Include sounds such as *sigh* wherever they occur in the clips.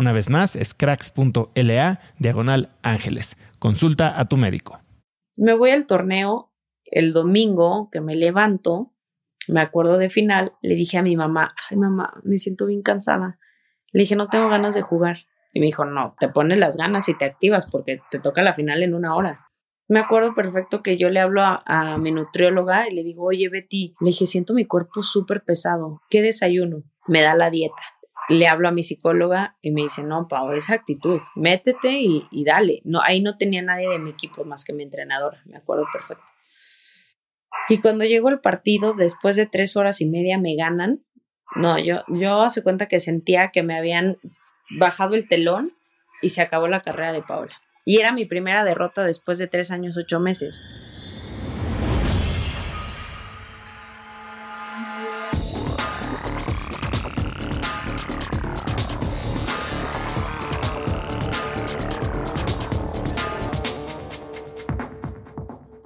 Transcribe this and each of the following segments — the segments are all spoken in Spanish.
Una vez más, es cracks.la diagonal ángeles. Consulta a tu médico. Me voy al torneo el domingo que me levanto, me acuerdo de final, le dije a mi mamá, ay mamá, me siento bien cansada. Le dije, no tengo ganas de jugar. Y me dijo, no, te pones las ganas y te activas porque te toca la final en una hora. Me acuerdo perfecto que yo le hablo a, mi nutrióloga y le digo, oye Betty, le dije, siento mi cuerpo súper pesado, ¿qué desayuno? Me da la dieta le hablo a mi psicóloga y me dice, no, Pau, esa actitud, métete y, y, dale. No, ahí no tenía nadie de mi equipo más que mi entrenadora, me acuerdo perfecto. Y cuando llegó el partido, después de tres horas y media me ganan. No, yo, yo hace cuenta que sentía que me habían bajado el telón y se acabó la carrera de Paula. Y era mi primera derrota después de tres años, ocho meses.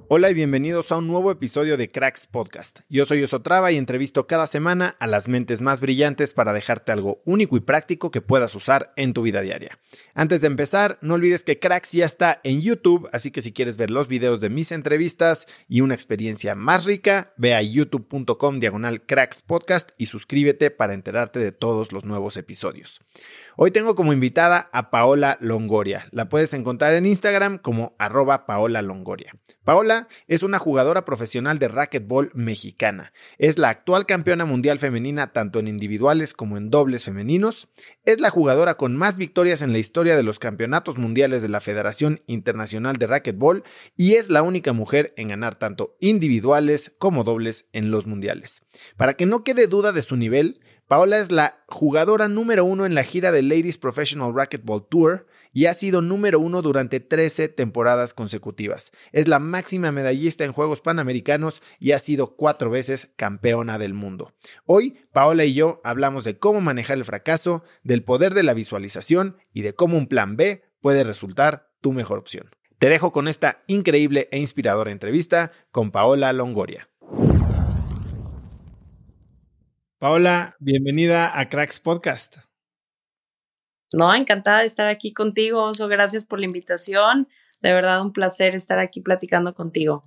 Hola y bienvenidos a un nuevo episodio de Cracks Podcast. Yo soy Osotrava y entrevisto cada semana a las mentes más brillantes para dejarte algo único y práctico que puedas usar en tu vida diaria. Antes de empezar, no olvides que Cracks ya está en YouTube, así que si quieres ver los videos de mis entrevistas y una experiencia más rica, ve a youtube.com diagonal Cracks Podcast y suscríbete para enterarte de todos los nuevos episodios. Hoy tengo como invitada a Paola Longoria. La puedes encontrar en Instagram como arroba Paola Longoria. Paola es una jugadora profesional de racquetball mexicana. Es la actual campeona mundial femenina tanto en individuales como en dobles femeninos. Es la jugadora con más victorias en la historia de los campeonatos mundiales de la Federación Internacional de Racquetball y es la única mujer en ganar tanto individuales como dobles en los mundiales. Para que no quede duda de su nivel, Paola es la jugadora número uno en la gira de Ladies Professional Racquetball Tour y ha sido número uno durante 13 temporadas consecutivas. Es la máxima medallista en Juegos Panamericanos y ha sido cuatro veces campeona del mundo. Hoy, Paola y yo hablamos de cómo manejar el fracaso, del poder de la visualización y de cómo un plan B puede resultar tu mejor opción. Te dejo con esta increíble e inspiradora entrevista con Paola Longoria. Paola, bienvenida a Cracks Podcast. No, encantada de estar aquí contigo, Oso. Gracias por la invitación. De verdad, un placer estar aquí platicando contigo.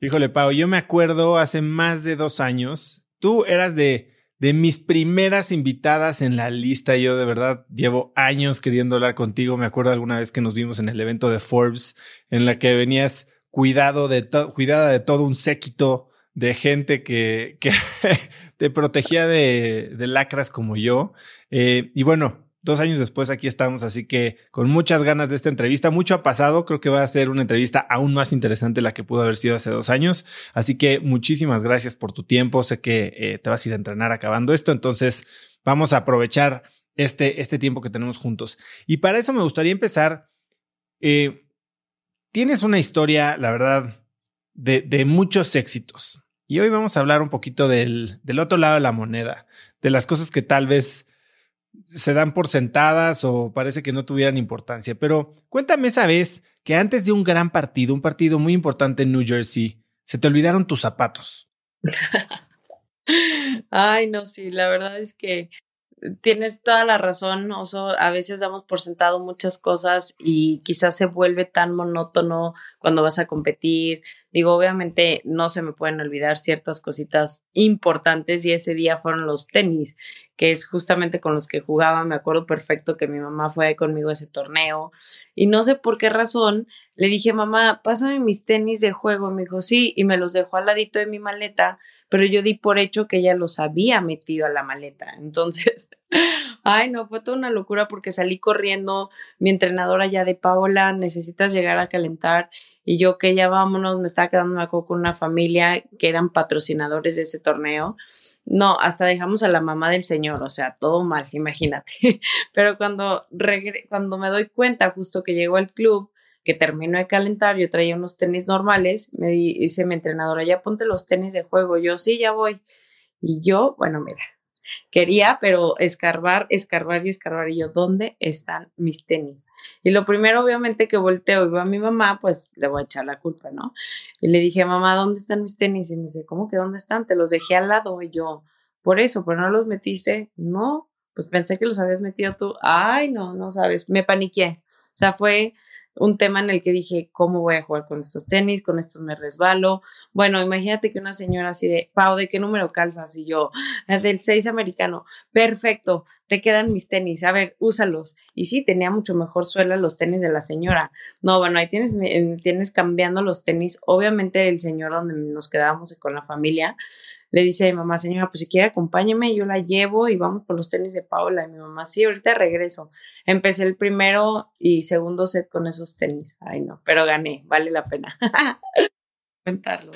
Híjole, Pau, yo me acuerdo hace más de dos años, tú eras de, de mis primeras invitadas en la lista. Yo de verdad llevo años queriendo hablar contigo. Me acuerdo alguna vez que nos vimos en el evento de Forbes, en la que venías cuidado de cuidada de todo un séquito de gente que, que *laughs* te protegía de, de, lacras como yo. Eh, y bueno, dos años después aquí estamos, así que con muchas ganas de esta entrevista. Mucho ha pasado, creo que va a ser una entrevista aún más interesante la que pudo haber sido hace dos años. Así que muchísimas gracias por tu tiempo. Sé que eh, te vas a ir a entrenar acabando esto, entonces vamos a aprovechar este, este tiempo que tenemos juntos. Y para eso me gustaría empezar. Eh, tienes una historia, la verdad, de, de, muchos éxitos. Y hoy vamos a hablar un poquito del, del otro lado de la moneda, de las cosas que tal vez se dan por sentadas o parece que no tuvieran importancia. Pero cuéntame esa vez que antes de un gran partido, un partido muy importante en New Jersey, se te olvidaron tus zapatos. Ay, no, sí, la verdad es que tienes toda la razón, Oso. A veces damos por sentado muchas cosas y quizás se vuelve tan monótono cuando vas a competir. Digo, obviamente no se me pueden olvidar ciertas cositas importantes y ese día fueron los tenis, que es justamente con los que jugaba. Me acuerdo perfecto que mi mamá fue conmigo a ese torneo y no sé por qué razón le dije, mamá, pásame mis tenis de juego. Me dijo, sí, y me los dejó al ladito de mi maleta pero yo di por hecho que ella los había metido a la maleta. Entonces, ay, no, fue toda una locura porque salí corriendo, mi entrenadora ya de Paola, necesitas llegar a calentar y yo que ya vámonos, me estaba quedando con una familia que eran patrocinadores de ese torneo. No, hasta dejamos a la mamá del señor, o sea, todo mal, imagínate. *laughs* Pero cuando, cuando me doy cuenta justo que llegó al club, que terminó de calentar, yo traía unos tenis normales, me dice mi entrenadora, ya ponte los tenis de juego, yo sí, ya voy. Y yo, bueno, mira, quería, pero escarbar, escarbar y escarbar. Y yo, ¿dónde están mis tenis? Y lo primero, obviamente, que volteo y a mi mamá, pues le voy a echar la culpa, ¿no? Y le dije, mamá, ¿dónde están mis tenis? Y me dice, ¿cómo que dónde están? Te los dejé al lado. Y yo, por eso, pero no los metiste. No, pues pensé que los habías metido tú. Ay, no, no sabes, me paniqué. O sea, fue un tema en el que dije, ¿cómo voy a jugar con estos tenis? Con estos me resbalo. Bueno, imagínate que una señora así de, Pau, ¿de qué número calzas? Y yo, ah, del 6 americano. Perfecto, te quedan mis tenis. A ver, úsalos. Y sí, tenía mucho mejor suela los tenis de la señora. No, bueno, ahí tienes, tienes cambiando los tenis. Obviamente el señor donde nos quedábamos con la familia le dice a mi mamá, señora, pues si quiere acompáñeme, yo la llevo y vamos por los tenis de Paula. Y mi mamá, sí, ahorita regreso. Empecé el primero y segundo set con esos tenis. Ay, no, pero gané, vale la pena *laughs* comentarlo.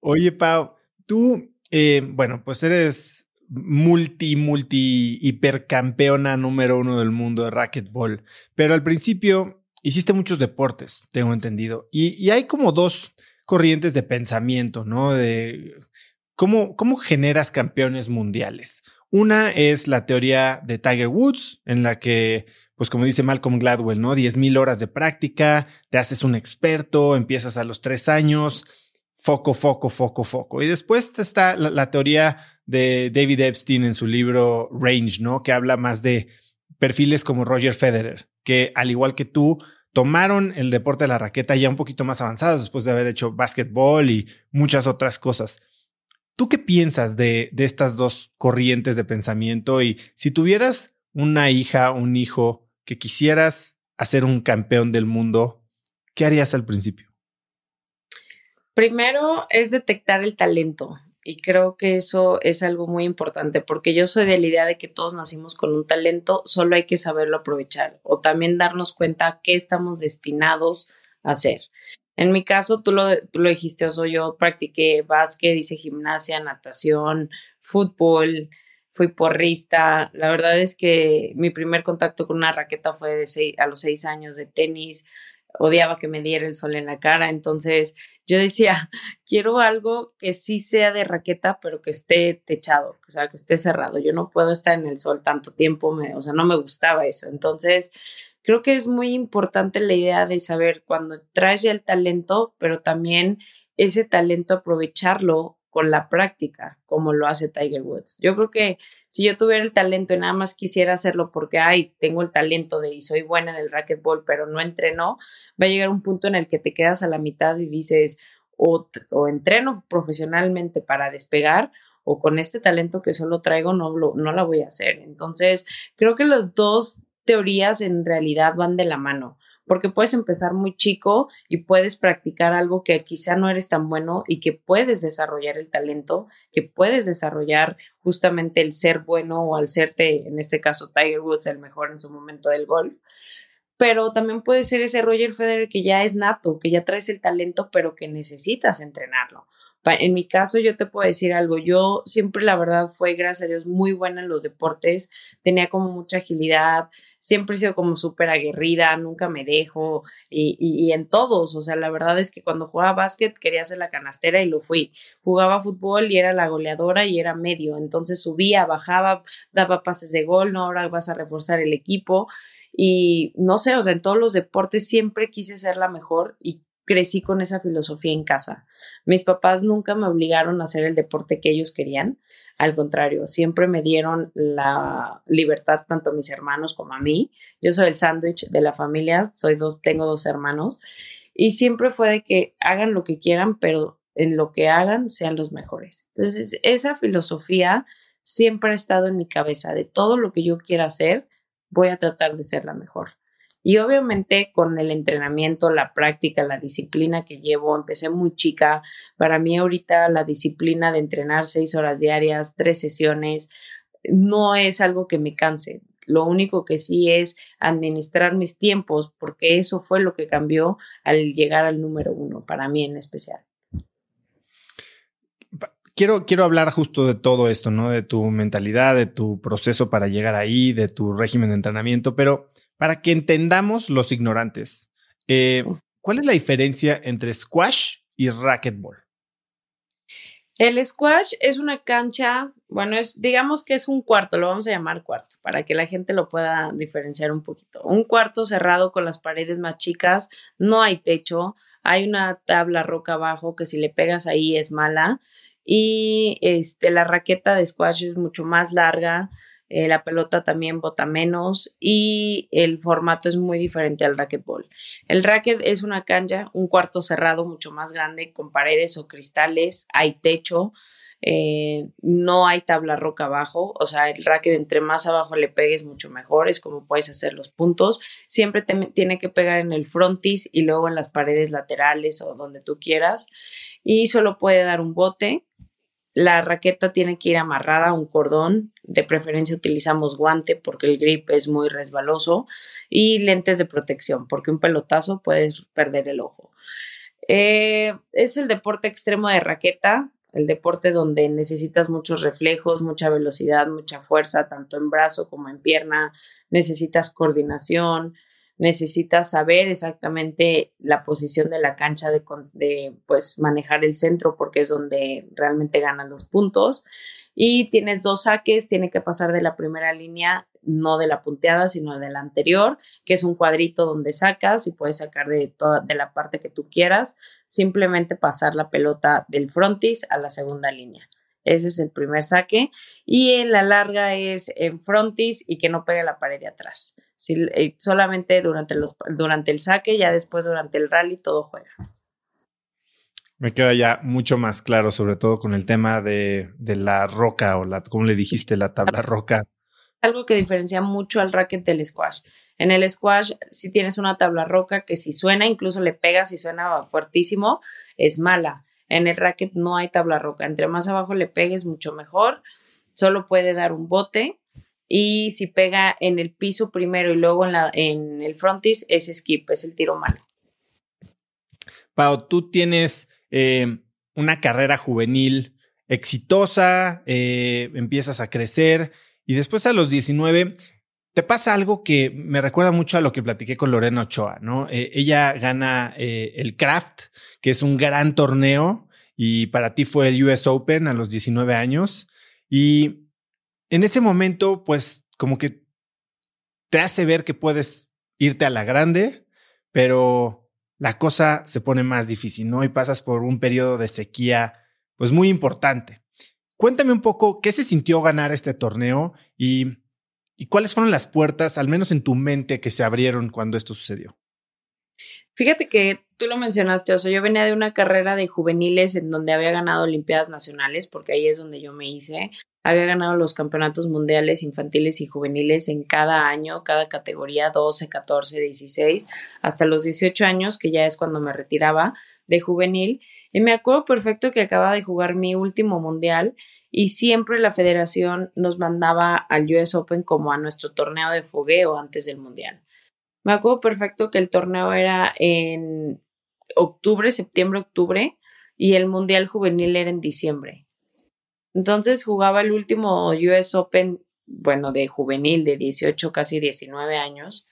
Oye, Pau, tú, eh, bueno, pues eres multi, multi, hipercampeona número uno del mundo de racquetball, pero al principio hiciste muchos deportes, tengo entendido, y, y hay como dos corrientes de pensamiento, ¿no? De ¿Cómo, ¿Cómo generas campeones mundiales? Una es la teoría de Tiger Woods, en la que, pues como dice Malcolm Gladwell, ¿no? 10.000 horas de práctica, te haces un experto, empiezas a los tres años, foco, foco, foco, foco. Y después está la, teoría de David Epstein en su libro Range, ¿no? Que habla más de perfiles como Roger Federer, que al igual que tú, tomaron el deporte de la raqueta ya un poquito más avanzados después de haber hecho básquetbol y muchas otras cosas. ¿Tú qué piensas de, de estas dos corrientes de pensamiento? Y si tuvieras una hija, un hijo que quisieras hacer un campeón del mundo, ¿qué harías al principio? Primero es detectar el talento y creo que eso es algo muy importante porque yo soy de la idea de que todos nacimos con un talento, solo hay que saberlo aprovechar o también darnos cuenta qué estamos destinados a hacer. En mi caso, tú lo, lo dijiste, o yo practiqué básquet, hice gimnasia, natación, fútbol, fui porrista. La verdad es que mi primer contacto con una raqueta fue de a los seis años de tenis. Odiaba que me diera el sol en la cara. Entonces yo decía, *laughs* quiero algo que sí sea de raqueta, pero que esté techado, o sea, que esté cerrado. Yo no puedo estar en el sol tanto tiempo, me, o sea, no me gustaba eso. Entonces creo que es muy importante la idea de saber cuando traes ya el talento, pero también ese talento aprovecharlo con la práctica, como lo hace Tiger Woods. Yo creo que si yo tuviera el talento y nada más quisiera hacerlo porque, ay, tengo el talento de y soy buena en el racquetball, pero no entreno, va a llegar un punto en el que te quedas a la mitad y dices, o, o entreno profesionalmente para despegar, o con este talento que solo traigo no, lo, no la voy a hacer. Entonces, creo que los dos teorías en realidad van de la mano, porque puedes empezar muy chico y puedes practicar algo que quizá no eres tan bueno y que puedes desarrollar el talento, que puedes desarrollar justamente el ser bueno o al serte, en este caso Tiger Woods, el mejor en su momento del golf. Pero también puede ser ese Roger Federer que ya es nato, que ya traes el talento, pero que necesitas entrenarlo. En mi caso, yo te puedo decir algo. Yo siempre, la verdad, fue, gracias a Dios, muy buena en los deportes. Tenía como mucha agilidad. Siempre he sido como súper aguerrida. Nunca me dejo. Y, y, en todos. O sea, la verdad es que cuando jugaba básquet quería ser la canastera y lo fui. Jugaba fútbol y era la goleadora y era medio. Entonces subía, bajaba, daba pases de gol. No, ahora vas a reforzar el equipo. Y no sé, o sea, en todos los deportes siempre quise ser la mejor y crecí con esa filosofía en casa. Mis papás nunca me obligaron a hacer el deporte que ellos querían, al contrario, siempre me dieron la libertad tanto a mis hermanos como a mí. Yo soy el sándwich de la familia, soy dos, tengo dos hermanos y siempre fue de que hagan lo que quieran, pero en lo que hagan sean los mejores. Entonces, esa filosofía siempre ha estado en mi cabeza, de todo lo que yo quiera hacer, voy a tratar de ser la mejor. Y obviamente con el entrenamiento, la práctica, la disciplina que llevo, empecé muy chica. Para mí ahorita la disciplina de entrenar seis horas diarias, tres sesiones, no es algo que me canse. Lo único que sí es administrar mis tiempos, porque eso fue lo que cambió al llegar al número uno, para mí en especial. Quiero, quiero hablar justo de todo esto, ¿no? De tu mentalidad, de tu proceso para llegar ahí, de tu régimen de entrenamiento, pero para que entendamos los ignorantes, eh, ¿cuál es la diferencia entre squash y racquetball? El squash es una cancha, bueno, es, digamos que es un cuarto, lo vamos a llamar cuarto, para que la gente lo pueda diferenciar un poquito. Un cuarto cerrado con las paredes más chicas, no hay techo, hay una tabla roca abajo que si le pegas ahí es mala y este, la raqueta de squash es mucho más larga, eh, la pelota también bota menos y el formato es muy diferente al racquetball. El racket es una cancha, un cuarto cerrado mucho más grande con paredes o cristales, hay techo, eh, no hay tabla roca abajo, o sea, el racket entre más abajo le pegues mucho mejor, es como puedes hacer los puntos. Siempre tiene que pegar en el frontis y luego en las paredes laterales o donde tú quieras y solo puede dar un bote la raqueta tiene que ir amarrada a un cordón, de preferencia utilizamos guante porque el grip es muy resbaloso y lentes de protección porque un pelotazo puedes perder el ojo. Eh, es el deporte extremo de raqueta, el deporte donde necesitas muchos reflejos, mucha velocidad, mucha fuerza, tanto en brazo como en pierna, necesitas coordinación, necesitas saber exactamente la posición de la cancha de, de, pues manejar el centro porque es donde realmente ganan los puntos y tienes dos saques, tiene que pasar de la primera línea, no de la punteada, sino de la anterior, que es un cuadrito donde sacas y puedes sacar de toda de la parte que tú quieras, simplemente pasar la pelota del frontis a la segunda línea. Ese es el primer saque. Y en la larga es en frontis y que no pegue la pared de atrás. Si, eh, solamente durante, los, durante el saque, ya después durante el rally, todo juega. Me queda ya mucho más claro, sobre todo con el tema de, de la roca o la, como le dijiste, la tabla roca. Algo que diferencia mucho al racket del squash. En el squash, si tienes una tabla roca que si suena, incluso le pegas y suena fuertísimo, es mala en el racket no hay tabla roca. Entre más abajo le pegues, mucho mejor. Solo puede dar un bote. Y si pega en el piso primero y luego en, la, en el frontis, es skip, es el tiro mano. Pau, tú tienes eh, una carrera juvenil exitosa, eh, empiezas a crecer y después a los 19 te pasa algo que me recuerda mucho a lo que platiqué con Lorena Ochoa, ¿no? Eh, ella gana eh, el Craft, que es un gran torneo, y para ti fue el US Open a los 19 años. Y en ese momento, pues como que te hace ver que puedes irte a la grande, pero la cosa se pone más difícil, ¿no? Y pasas por un periodo de sequía, pues muy importante. Cuéntame un poco qué se sintió ganar este torneo y ¿Y cuáles fueron las puertas, al menos en tu mente, que se abrieron cuando esto sucedió? Fíjate que tú lo mencionaste, o sea, yo venía de una carrera de juveniles en donde había ganado Olimpiadas Nacionales, porque ahí es donde yo me hice. Había ganado los campeonatos mundiales infantiles y juveniles en cada año, cada categoría, 12, 14, 16, hasta los 18 años, que ya es cuando me retiraba de juvenil. Y me acuerdo perfecto que acababa de jugar mi último mundial y siempre la federación nos mandaba al US Open como a nuestro torneo de fogueo antes del mundial. Me acuerdo perfecto que el torneo era en octubre, septiembre, octubre y el mundial juvenil era en diciembre. Entonces jugaba el último US Open, bueno, de juvenil de 18, casi 19 años.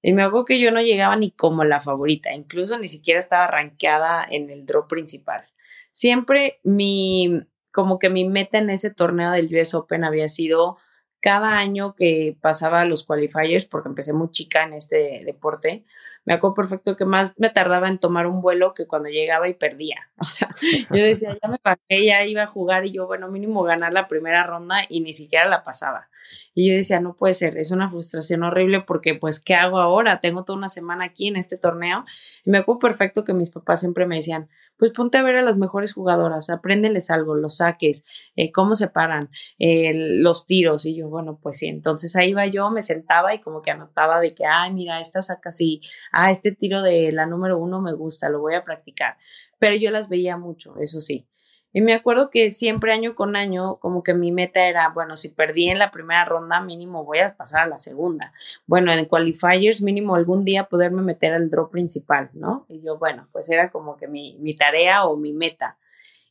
Y me acuerdo que yo no llegaba ni como la favorita, incluso ni siquiera estaba rankeada en el draw principal. Siempre mi, como que mi meta en ese torneo del US Open había sido cada año que pasaba los qualifiers, porque empecé muy chica en este deporte, me acuerdo perfecto que más me tardaba en tomar un vuelo que cuando llegaba y perdía. *laughs* O sea, yo decía, ya me pagué, ya iba a jugar y yo, bueno, mínimo ganar la primera ronda y ni siquiera la pasaba. Y yo decía, no puede ser, es una frustración horrible porque pues, ¿qué hago ahora? Tengo toda una semana aquí en este torneo. Y me acuerdo perfecto que mis papás siempre me decían, pues ponte a ver a las mejores jugadoras, apréndeles algo, los saques, eh, cómo se paran, eh, los tiros. Y yo, bueno, pues sí, entonces ahí iba yo, me sentaba y como que anotaba de que, ay, mira, esta saca así, ah, este tiro de la número uno me gusta, lo voy a practicar. Pero yo las veía mucho, eso sí. Y me acuerdo que siempre año con año, como que mi meta era, bueno, si perdí en la primera ronda, mínimo voy a pasar a la segunda. Bueno, en qualifiers, mínimo algún día poderme meter al draw principal, ¿no? Y yo, bueno, pues era como que mi, mi tarea o mi meta.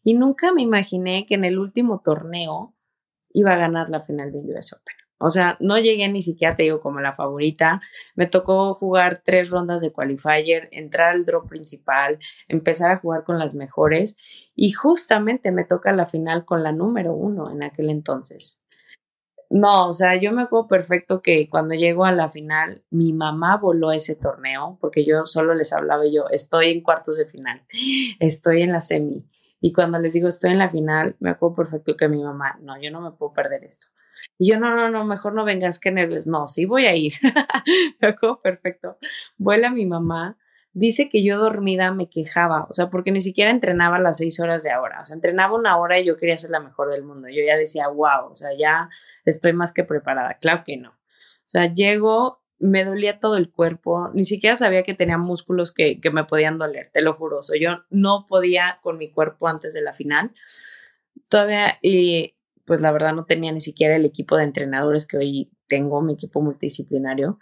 Y nunca me imaginé que en el último torneo iba a ganar la final de US Open. O sea, no llegué ni siquiera, te digo, como la favorita. Me tocó jugar tres rondas de qualifier, entrar al draw principal, empezar a jugar con las mejores y justamente me toca la final con la número uno en aquel entonces. No, o sea, yo me acuerdo perfecto que cuando llego a la final, mi mamá voló ese torneo, porque yo solo les hablaba yo, estoy en cuartos de final, estoy en la semi. Y cuando les digo estoy en la final, me acuerdo perfecto que mi mamá, no, yo no me puedo perder esto. Y yo, no, no, no, mejor no vengas, que nervios. No, sí voy a ir. *laughs* perfecto. Vuela mi mamá. Dice que yo dormida me quejaba, o sea, porque ni siquiera entrenaba las seis horas de ahora. O sea, entrenaba una hora y yo quería ser la mejor del mundo. Yo ya decía, wow, o sea, ya estoy más que preparada. Claro que no. O sea, llego, me dolía todo el cuerpo, ni siquiera sabía que tenía músculos que, que me podían doler, te lo juro. O sea, yo no podía con mi cuerpo antes de la final. Todavía, y pues la verdad no tenía ni siquiera el equipo de entrenadores que hoy tengo, mi equipo multidisciplinario.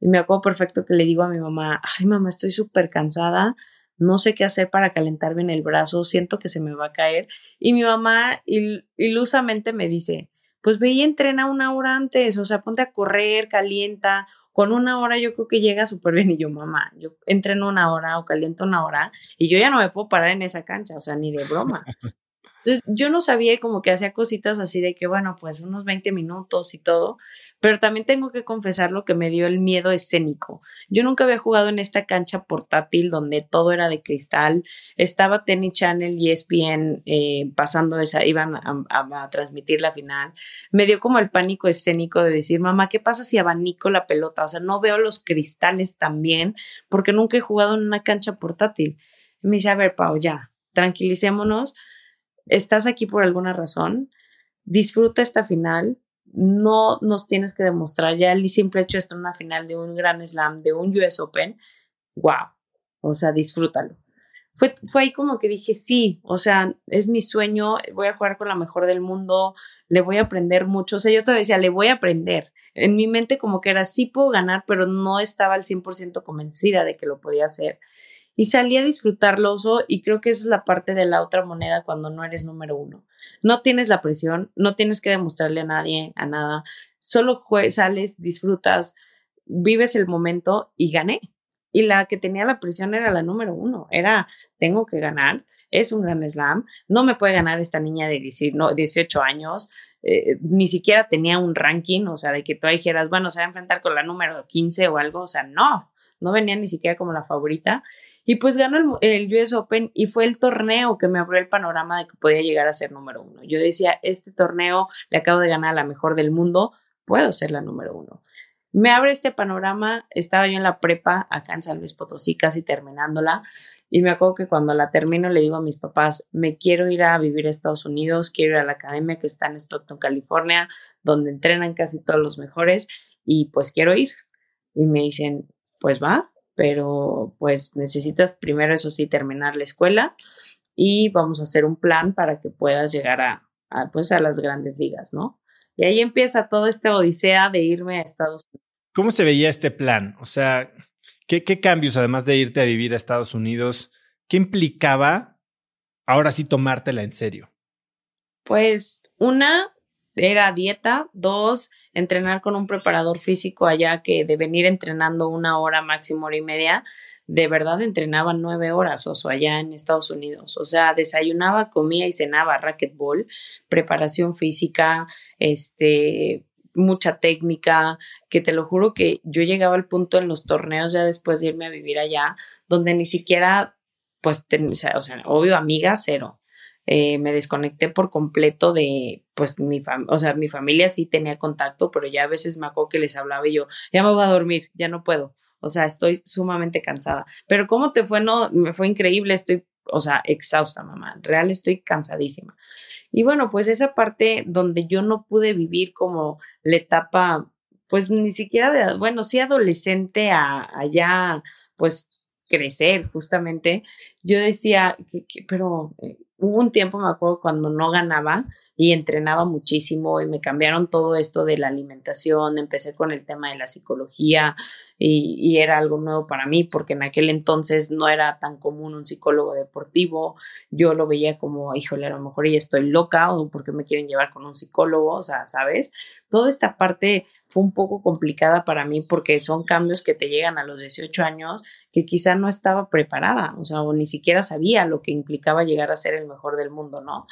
Y me acuerdo perfecto que le digo a mi mamá, ay mamá, estoy súper cansada, no sé qué hacer para calentarme en el brazo, siento que se me va a caer. Y mi mamá ilusamente me dice, pues ve y entrena una hora antes, o sea, ponte a correr, calienta. Con una hora yo creo que llega súper bien. Y yo, mamá, yo entreno una hora o caliento una hora y yo ya no me puedo parar en esa cancha, o sea, ni de broma. Entonces, yo no sabía como que hacía cositas así de que, bueno, pues unos 20 minutos y todo, pero también tengo que confesar lo que me dio el miedo escénico. Yo nunca había jugado en esta cancha portátil donde todo era de cristal. Estaba Tennis Channel y ESPN eh, pasando esa, iban a, transmitir la final. Me dio como el pánico escénico de decir, mamá, ¿qué pasa si abanico la pelota? O sea, no veo los cristales tan bien porque nunca he jugado en una cancha portátil. Y me dice, a ver, Pau, ya, tranquilicémonos estás aquí por alguna razón, disfruta esta final, no nos tienes que demostrar ya el simple hecho de estar en una final de un Gran Slam, de un US Open, wow, o sea, disfrútalo. Fue, fue ahí como que dije, sí, o sea, es mi sueño, voy a jugar con la mejor del mundo, le voy a aprender mucho, o sea, yo te decía, le voy a aprender. En mi mente como que era, sí puedo ganar, pero no estaba al 100% convencida de que lo podía hacer y salí a disfrutarlo y creo que esa es la parte de la otra moneda cuando no eres número uno. No tienes la presión, no tienes que demostrarle a nadie, a nada, solo sales, disfrutas, vives el momento y gané. Y la que tenía la presión era la número uno, era tengo que ganar, es un gran slam, no me puede ganar esta niña de 18 años, eh, ni siquiera tenía un ranking, o sea, de que tú dijeras, bueno, se va a enfrentar con la número 15 o algo, o sea, no, no venía ni siquiera como la favorita. Y pues ganó el, US Open y fue el torneo que me abrió el panorama de que podía llegar a ser número uno. Yo decía, este torneo le acabo de ganar a la mejor del mundo, puedo ser la número uno. me abre este panorama. Estaba yo en la prepa acá en San Luis Potosí, casi terminándola. Y me acuerdo que cuando la termino le digo a mis papás, me quiero ir a vivir a Estados Unidos, quiero ir a la academia que está en Stockton, California, donde entrenan casi todos los mejores y pues quiero ir. Y me dicen, pues va, pero pues necesitas primero, eso sí, terminar la escuela y vamos a hacer un plan para que puedas llegar a, pues a las grandes ligas, ¿no? Y ahí empieza toda esta odisea de irme a Estados Unidos. ¿Cómo se veía este plan? O sea, ¿qué, qué cambios, además de irte a vivir a Estados Unidos, qué implicaba ahora sí tomártela en serio? Pues una era dieta, dos, entrenar con un preparador físico allá que de venir entrenando una hora, máximo hora y media, de verdad entrenaba nueve horas o allá en Estados Unidos. O sea, desayunaba, comía y cenaba racquetball, preparación física, este, mucha técnica, que te lo juro que yo llegaba al punto en los torneos ya después de irme a vivir allá, donde ni siquiera, pues, o sea, obvio, amiga, cero. Eh, me desconecté por completo de, pues, mi familia, o sea, mi familia sí tenía contacto, pero ya a veces me acuerdo que les hablaba y yo, ya me voy a dormir, ya no puedo. O sea, estoy sumamente cansada. Pero ¿cómo te fue? No, me fue increíble, estoy, o sea, exhausta, mamá. Real, estoy cansadísima. Y bueno, pues esa parte donde yo no pude vivir como la etapa, pues ni siquiera de, bueno, sí adolescente a allá, pues crecer justamente, yo decía, que, pero eh, hubo un tiempo, me acuerdo, cuando no ganaba y entrenaba muchísimo y me cambiaron todo esto de la alimentación, empecé con el tema de la psicología y, y, era algo nuevo para mí porque en aquel entonces no era tan común un psicólogo deportivo, yo lo veía como, híjole, a lo mejor ya estoy loca o porque me quieren llevar con un psicólogo, o sea, ¿sabes? Toda esta parte fue un poco complicada para mí porque son cambios que te llegan a los 18 años que quizá no estaba preparada, o sea, o ni siquiera sabía lo que implicaba llegar a ser el mejor del mundo, ¿no?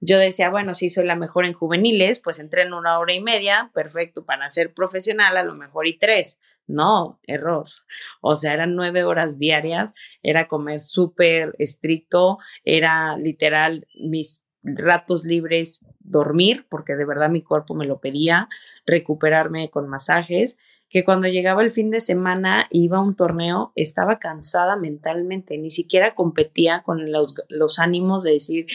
Yo decía, bueno, si soy la mejor en juveniles, pues entreno una hora y media, perfecto, para ser profesional a lo mejor y tres. No, error. O sea, eran nueve horas diarias, era comer súper estricto, era literal mis ratos libres dormir, porque de verdad mi cuerpo me lo pedía, recuperarme con masajes, que cuando llegaba el fin de semana iba a un torneo, estaba cansada mentalmente, ni siquiera competía con los, ánimos de decir,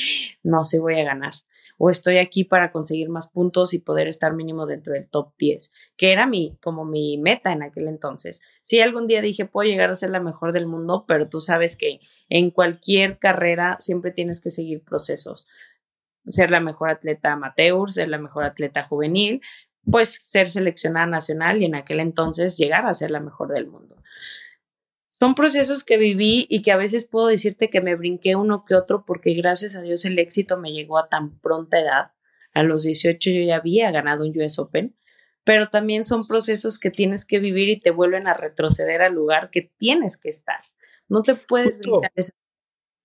no, se voy a ganar o estoy aquí para conseguir más puntos y poder estar mínimo dentro del top 10, que era mi, como mi meta en aquel entonces. Sí, algún día dije, puedo llegar a ser la mejor del mundo, pero tú sabes que en cualquier carrera siempre tienes que seguir procesos ser la mejor atleta amateur, ser la mejor atleta juvenil, pues ser seleccionada nacional y en aquel entonces llegar a ser la mejor del mundo. Son procesos que viví y que a veces puedo decirte que me brinqué uno que otro porque gracias a Dios el éxito me llegó a tan pronta edad. A los 18 yo ya había ganado un US Open, pero también son procesos que tienes que vivir y te vuelven a retroceder al lugar que tienes que estar. No te puedes brincar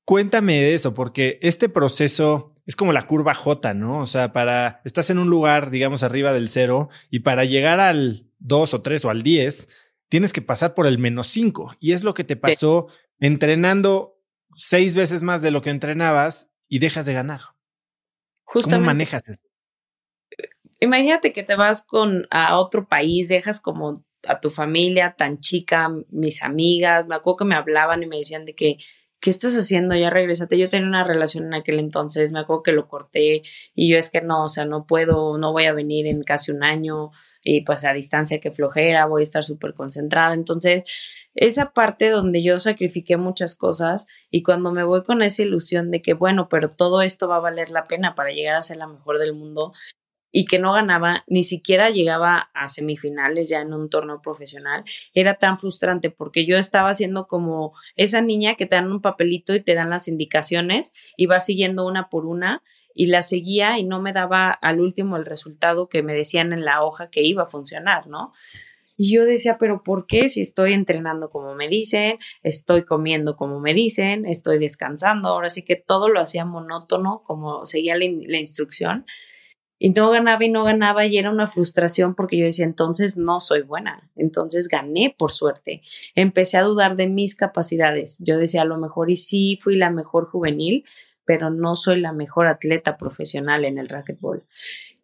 Cuéntame de eso, porque este proceso es como la curva J, ¿no? O sea, para, estás en un lugar, digamos, arriba del cero, y para llegar al 2 o 3 o al 10, tienes que pasar por el menos 5. Y es lo que te pasó entrenando seis veces más de lo que entrenabas y dejas de ganar. Justamente. ¿Cómo manejas eso? Imagínate que te vas con a otro país, dejas como a tu familia tan chica, mis amigas, me acuerdo que me hablaban y me decían de que ¿qué estás haciendo? Ya regresate. Yo tenía una relación en aquel entonces, me acuerdo que lo corté y yo es que no, o sea, no puedo, no voy a venir en casi un año y pues a distancia que flojera, voy a estar súper concentrada. Entonces, esa parte donde yo sacrifiqué muchas cosas y cuando me voy con esa ilusión de que, bueno, pero todo esto va a valer la pena para llegar a ser la mejor del mundo, y que no ganaba, ni siquiera llegaba a semifinales ya en un torneo profesional, era tan frustrante porque yo estaba haciendo como esa niña que te dan un papelito y te dan las indicaciones y va siguiendo una por una y la seguía y no me daba al último el resultado que me decían en la hoja que iba a funcionar, ¿no? Y yo decía, pero ¿por qué si estoy entrenando como me dicen, estoy comiendo como me dicen, estoy descansando? Ahora sí que todo lo hacía monótono, como seguía la, la instrucción y no ganaba y no ganaba y era una frustración porque yo decía, entonces no soy buena, entonces gané por suerte. Empecé a dudar de mis capacidades. Yo decía, a lo mejor y sí fui la mejor juvenil, pero no soy la mejor atleta profesional en el racquetball.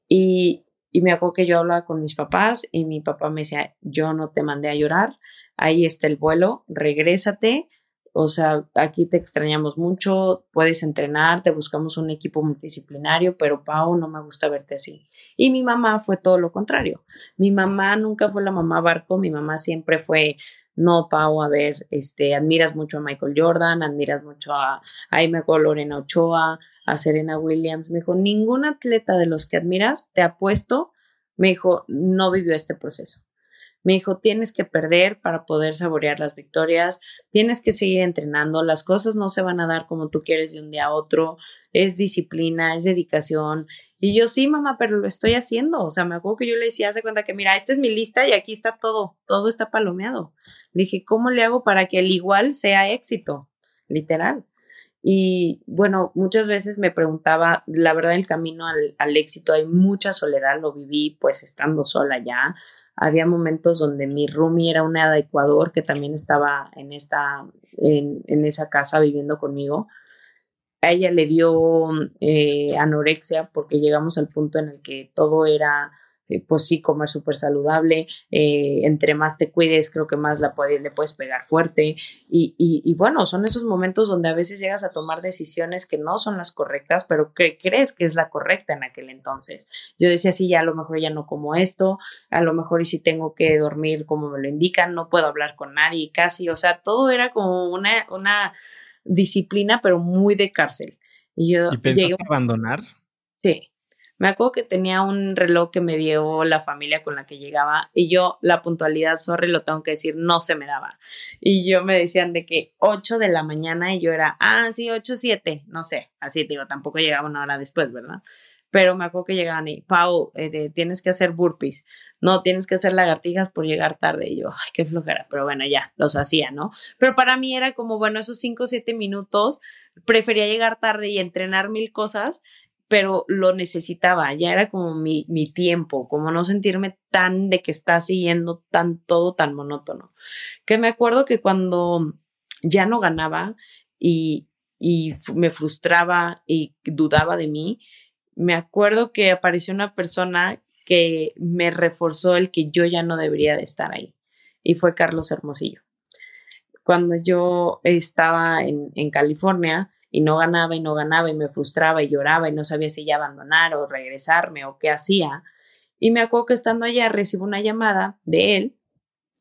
Y y me acuerdo que yo hablaba con mis papás y mi papá me decía, yo no te mandé a llorar, ahí está el vuelo, regrésate, o sea, aquí te extrañamos mucho, puedes entrenar, te buscamos un equipo multidisciplinario, pero Pau, no me gusta verte así. Y mi mamá fue todo lo contrario. Mi mamá nunca fue la mamá barco, mi mamá siempre fue, no, Pau, a ver, este, admiras mucho a Michael Jordan, admiras mucho a, a me Lorena Ochoa, a Serena Williams. Me dijo, ningún atleta de los que admiras, te apuesto, me dijo, no vivió este proceso. Me dijo, tienes que perder para poder saborear las victorias, tienes que seguir entrenando, las cosas no se van a dar como tú quieres de un día a otro, es disciplina, es dedicación. Y yo sí, mamá, pero lo estoy haciendo. O sea, me acuerdo que yo le decía, hace cuenta que, mira, esta es mi lista y aquí está todo, todo está palomeado. Le dije, ¿cómo le hago para que el igual sea éxito? Literal. Y bueno, muchas veces me preguntaba, la verdad, el camino al, al, éxito, hay mucha soledad, lo viví pues estando sola ya. Había momentos donde mi roomie era una de Ecuador que también estaba en, esta, en, en esa casa viviendo conmigo. A ella le dio eh, anorexia porque llegamos al punto en el que todo era eh, pues sí, comer súper saludable, eh, entre más te cuides, creo que más la le puedes pegar fuerte. Y, y, bueno, son esos momentos donde a veces llegas a tomar decisiones que no son las correctas, pero que crees que es la correcta en aquel entonces. Yo decía, sí, ya a lo mejor ya no como esto, a lo mejor y si tengo que dormir como me lo indican, no puedo hablar con nadie, casi, o sea, todo era como una, una disciplina, pero muy de cárcel. Y yo ¿Y llegué a abandonar? Sí. Me acuerdo que tenía un reloj que me dio la familia con la que llegaba y yo la puntualidad, sorry, lo tengo que decir, no se me daba. Y yo me decían de que 8 de la mañana y yo era, ah, sí, 8, 7, no sé, así digo, tampoco llegaba una hora después, ¿verdad? Pero me acuerdo que llegaban y, Pau, eh, tienes que hacer burpees, no, tienes que hacer lagartijas por llegar tarde. Y yo, ay, qué flojera, pero bueno, ya, los hacía, ¿no? Pero para mí era como, bueno, esos 5 o 7 minutos, prefería llegar tarde y entrenar mil cosas pero lo necesitaba, ya era como mi, mi, tiempo, como no sentirme tan de que está siguiendo tan todo tan monótono. Que me acuerdo que cuando ya no ganaba y, y me frustraba y dudaba de mí, me acuerdo que apareció una persona que me reforzó el que yo ya no debería de estar ahí y fue Carlos Hermosillo. Cuando yo estaba en, en California, y no ganaba y no ganaba y me frustraba y lloraba y no sabía si ya abandonar o regresarme o qué hacía. Y me acuerdo que estando allá recibo una llamada de él,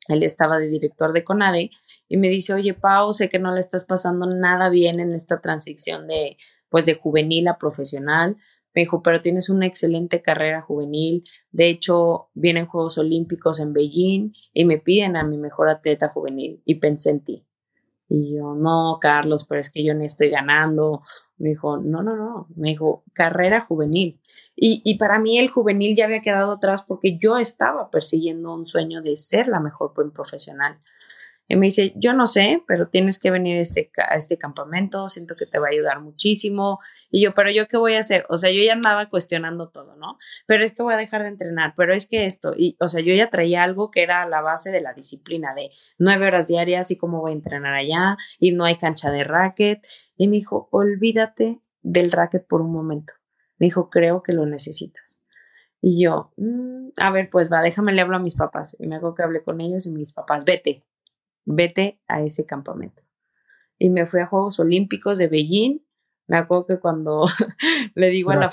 él estaba de director de CONADE y me dice, oye Pau, sé que no le estás pasando nada bien en esta transición de, pues de juvenil a profesional. Me dijo, pero tienes una excelente carrera juvenil. De hecho, vienen Juegos Olímpicos en Beijing y me piden a mi mejor atleta juvenil. Y pensé en ti. Y yo, no, Carlos, pero es que yo ni estoy ganando. Me dijo, no, no, no. Me dijo, carrera juvenil. Y, y para mí el juvenil ya había quedado atrás porque yo estaba persiguiendo un sueño de ser la mejor profesional. Y me dice, yo no sé, pero tienes que venir a este, a este campamento, siento que te va a ayudar muchísimo. Y yo, pero yo qué voy a hacer? O sea, yo ya andaba cuestionando todo, ¿no? Pero es que voy a dejar de entrenar, pero es que esto, y, o sea, yo ya traía algo que era la base de la disciplina, de nueve horas diarias y cómo voy a entrenar allá, y no hay cancha de racket. Y me dijo, olvídate del racket por un momento. Me dijo, creo que lo necesitas. Y yo, mm, a ver, pues va, déjame le hablo a mis papás. Y me hago que hable con ellos y mis papás, vete, vete a ese campamento. Y me fui a Juegos Olímpicos de Beijing. Me acuerdo que cuando *laughs* le digo a la...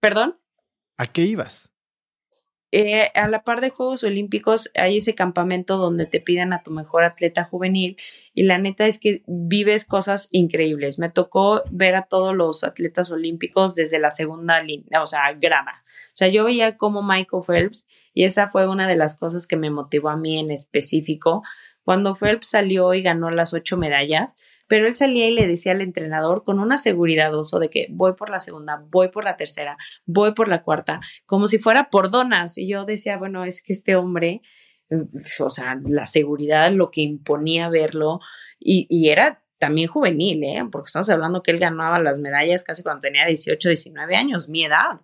¿Perdón? ¿A qué ibas? Eh, a la par de Juegos Olímpicos hay ese campamento donde te piden a tu mejor atleta juvenil y la neta es que vives cosas increíbles. Me tocó ver a todos los atletas olímpicos desde la segunda línea, o sea, grada. O sea, yo veía como Michael Phelps y esa fue una de las cosas que me motivó a mí en específico. Cuando Phelps salió y ganó las ocho medallas, pero él salía y le decía al entrenador con una seguridad oso de que voy por la segunda, voy por la tercera, voy por la cuarta, como si fuera por donas. Y yo decía, bueno, es que este hombre, o sea, la seguridad, lo que imponía verlo, y, y era también juvenil, ¿eh? porque estamos hablando que él ganaba las medallas casi cuando tenía 18, 19 años, mi edad.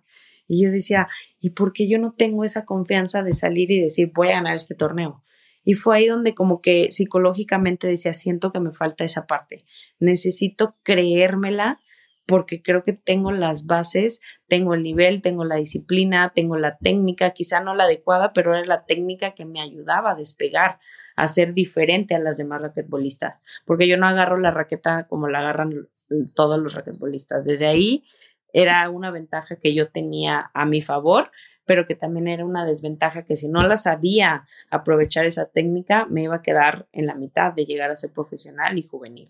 Y yo decía, ¿y por qué yo no tengo esa confianza de salir y decir, voy a ganar este torneo? Y fue ahí donde como que psicológicamente decía, siento que me falta esa parte. Necesito creérmela porque creo que tengo las bases, tengo el nivel, tengo la disciplina, tengo la técnica, quizá no la adecuada, pero era la técnica que me ayudaba a despegar, a ser diferente a las demás raquetbolistas, porque yo no agarro la raqueta como la agarran todos los raquetbolistas. Desde ahí era una ventaja que yo tenía a mi favor, pero que también era una desventaja que si no la sabía aprovechar esa técnica, me iba a quedar en la mitad de llegar a ser profesional y juvenil.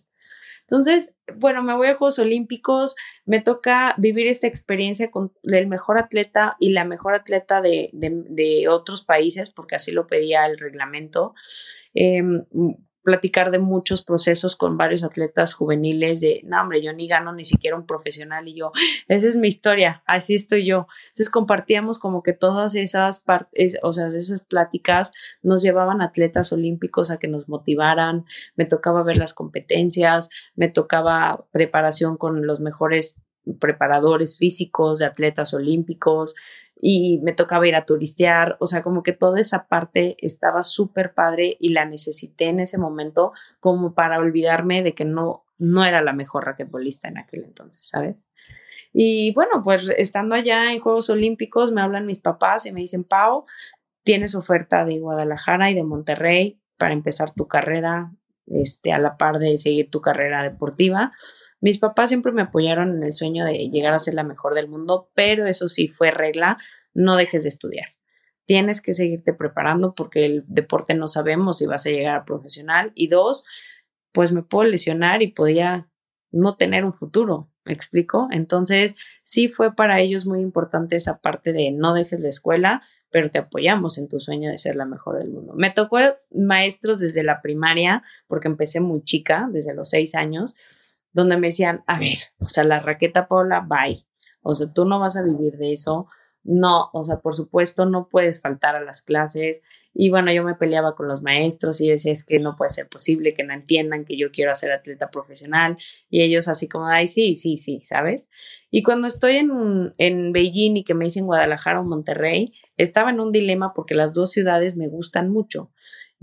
Entonces, bueno, me voy a Juegos Olímpicos, me toca vivir esta experiencia con el mejor atleta y la mejor atleta de, otros países, porque así lo pedía el reglamento. Em, platicar de muchos procesos con varios atletas juveniles de, no, hombre, yo ni gano ni siquiera un profesional y yo, esa es mi historia, así estoy yo. Entonces compartíamos como que todas esas partes, o sea, esas pláticas nos llevaban atletas olímpicos a que nos motivaran, me tocaba ver las competencias, me tocaba preparación con los mejores preparadores físicos de atletas olímpicos, y me tocaba ir a turistear, o sea, como que toda esa parte estaba súper padre y la necesité en ese momento como para olvidarme de que no, no era la mejor raquetbolista en aquel entonces, ¿sabes? Y bueno, pues estando allá en Juegos Olímpicos me hablan mis papás y me dicen, Pau, tienes oferta de Guadalajara y de Monterrey para empezar tu carrera, este, a la par de seguir tu carrera deportiva. Mis papás siempre me apoyaron en el sueño de llegar a ser la mejor del mundo, pero eso sí fue regla, no dejes de estudiar. Tienes que seguirte preparando porque el deporte no sabemos si vas a llegar a profesional. Y dos, pues me puedo lesionar y podía no tener un futuro, ¿me explico? Entonces, sí fue para ellos muy importante esa parte de no dejes la escuela, pero te apoyamos en tu sueño de ser la mejor del mundo. Me tocó maestros desde la primaria, porque empecé muy chica, desde los seis años, donde me decían, a ver, o sea, la raqueta Paula, bye. O sea, tú no vas a vivir de eso. No, o sea, por supuesto, no puedes faltar a las clases. Y bueno, yo me peleaba con los maestros y decía, es que no puede ser posible que no entiendan que yo quiero ser atleta profesional. Y ellos así como, ay, sí, sí, sí, ¿sabes? Y cuando estoy en, en Beijing y que me dicen Guadalajara o Monterrey, estaba en un dilema porque las dos ciudades me gustan mucho.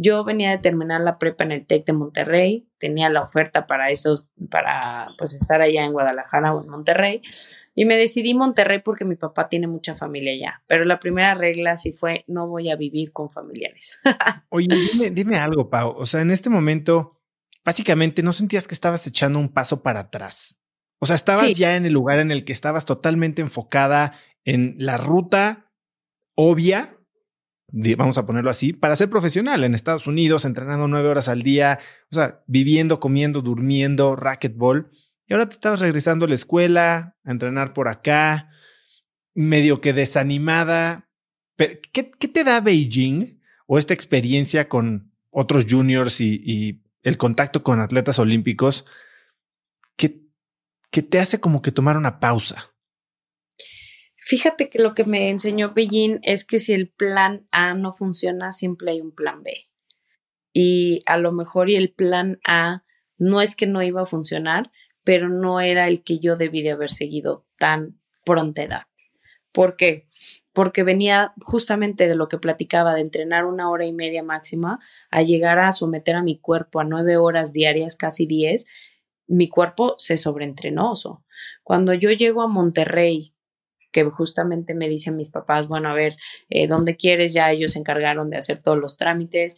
Yo venía de terminar la prepa en el TEC de Monterrey, tenía la oferta para esos, para pues estar allá en Guadalajara o en Monterrey, y me decidí Monterrey porque mi papá tiene mucha familia allá. Pero la primera regla sí fue no voy a vivir con familiares. *laughs* Oye, dime, dime algo, Pau. O sea, en este momento, básicamente, ¿no sentías que estabas echando un paso para atrás? O sea, estabas ya en el lugar en el que estabas totalmente enfocada en la ruta obvia vamos a ponerlo así, para ser profesional en Estados Unidos, entrenando nueve horas al día, o sea, viviendo, comiendo, durmiendo, racquetball. Y ahora te estabas regresando a la escuela, a entrenar por acá, medio que desanimada. ¿Qué, te da Beijing o esta experiencia con otros juniors y, el contacto con atletas olímpicos que te hace como que tomar una pausa? Fíjate que lo que me enseñó Beijing es que si el plan A no funciona, siempre hay un plan B. Y a lo mejor y el plan A no es que no iba a funcionar, pero no era el que yo debí de haber seguido tan pronta edad. ¿Por qué? Porque venía justamente de lo que platicaba, de entrenar una hora y media máxima, a llegar a someter a mi cuerpo a nueve horas diarias, casi diez, mi cuerpo se sobreentrenó. Cuando yo llego a Monterrey, que justamente me dicen mis papás, bueno, a ver, eh, ¿dónde quieres? Ya ellos se encargaron de hacer todos los trámites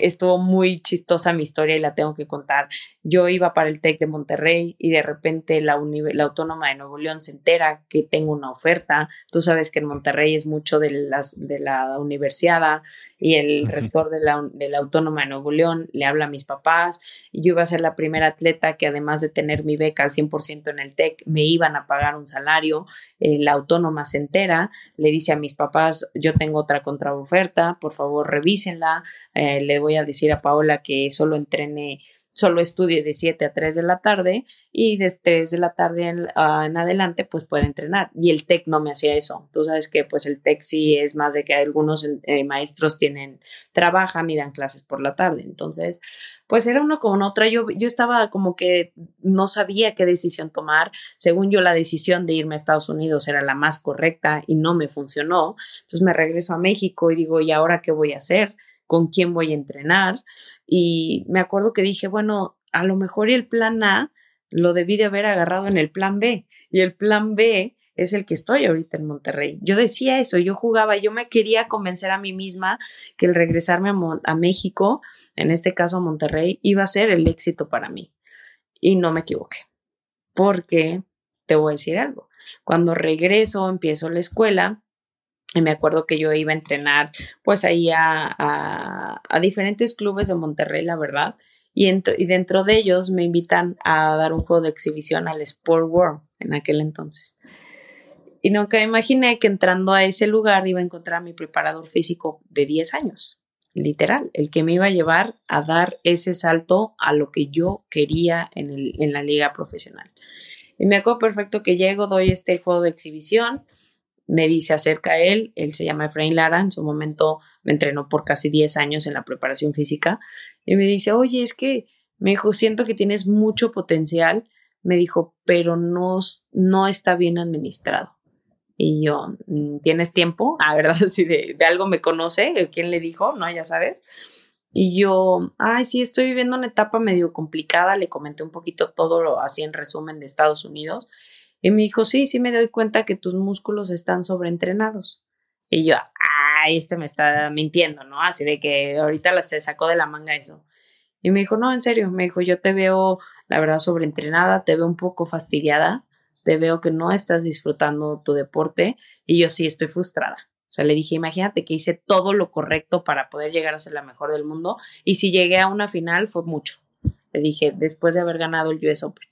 estuvo muy chistosa mi historia y la tengo que contar. Yo iba para el TEC de Monterrey y de repente la, la Autónoma de Nuevo León se entera que tengo una oferta. Tú sabes que en Monterrey es mucho de, las, de la universidad y el rector de la, de la Autónoma de Nuevo León le habla a mis papás y yo iba a ser la primera atleta que además de tener mi beca al 100% en el TEC, me iban a pagar un salario. Eh, la Autónoma se entera, le dice a mis papás, yo tengo otra contraoferta, por favor revísenla eh, le voy a decir a Paola que solo entrene, solo estudie de 7 a 3 de la tarde y de 3 de la tarde en, adelante pues puede entrenar. Y el TEC no me hacía eso. Tú sabes que pues el TEC sí es más de que algunos eh, maestros tienen, trabajan y dan clases por la tarde. Entonces, pues era uno con otra. Yo, yo estaba como que no sabía qué decisión tomar. Según yo, la decisión de irme a Estados Unidos era la más correcta y no me funcionó. Entonces me regreso a México y digo, ¿y ahora qué voy a hacer? Con quién voy a entrenar. Y me acuerdo que dije, bueno, a lo mejor el plan A lo debí de haber agarrado en el plan B. Y el plan B es el que estoy ahorita en Monterrey. Yo decía eso, yo jugaba, yo me quería convencer a mí misma que el regresarme a, México, en este caso a Monterrey, iba a ser el éxito para mí. Y no me equivoqué, porque te voy a decir algo. Cuando regreso, empiezo la escuela, y me acuerdo que yo iba a entrenar pues ahí a, a, diferentes clubes de Monterrey, la verdad. Y, y, dentro de ellos me invitan a dar un juego de exhibición al Sport World en aquel entonces. Y nunca imaginé que entrando a ese lugar iba a encontrar a mi preparador físico de 10 años, literal, el que me iba a llevar a dar ese salto a lo que yo quería en, el, en la liga profesional. Y me acuerdo perfecto que llego, doy este juego de exhibición, me dice acerca a él, él se llama Efraín Lara, en su momento me entrenó por casi 10 años en la preparación física, y me dice, oye, es que me dijo, siento que tienes mucho potencial, me dijo, pero no, no está bien administrado. Y yo, mm, ¿tienes tiempo? *laughs* Ah, ¿verdad? Si de, algo me conoce, ¿quién le dijo? No, ya sabes. Y yo, ay, sí, estoy viviendo una etapa medio complicada. Le comenté un poquito todo lo así en resumen de Estados Unidos. Y me dijo, sí, sí me doy cuenta que tus músculos están sobreentrenados. Y yo, ay, este me está mintiendo, ¿no? Así de que ahorita se sacó de la manga eso. Y me dijo, no, en serio, me dijo, yo te veo, la verdad, sobreentrenada, te veo un poco fastidiada te veo que no estás disfrutando tu deporte y yo sí estoy frustrada. O sea, le dije, imagínate que hice todo lo correcto para poder llegar a ser la mejor del mundo y si llegué a una final fue mucho. Le dije, después de haber ganado el US Open.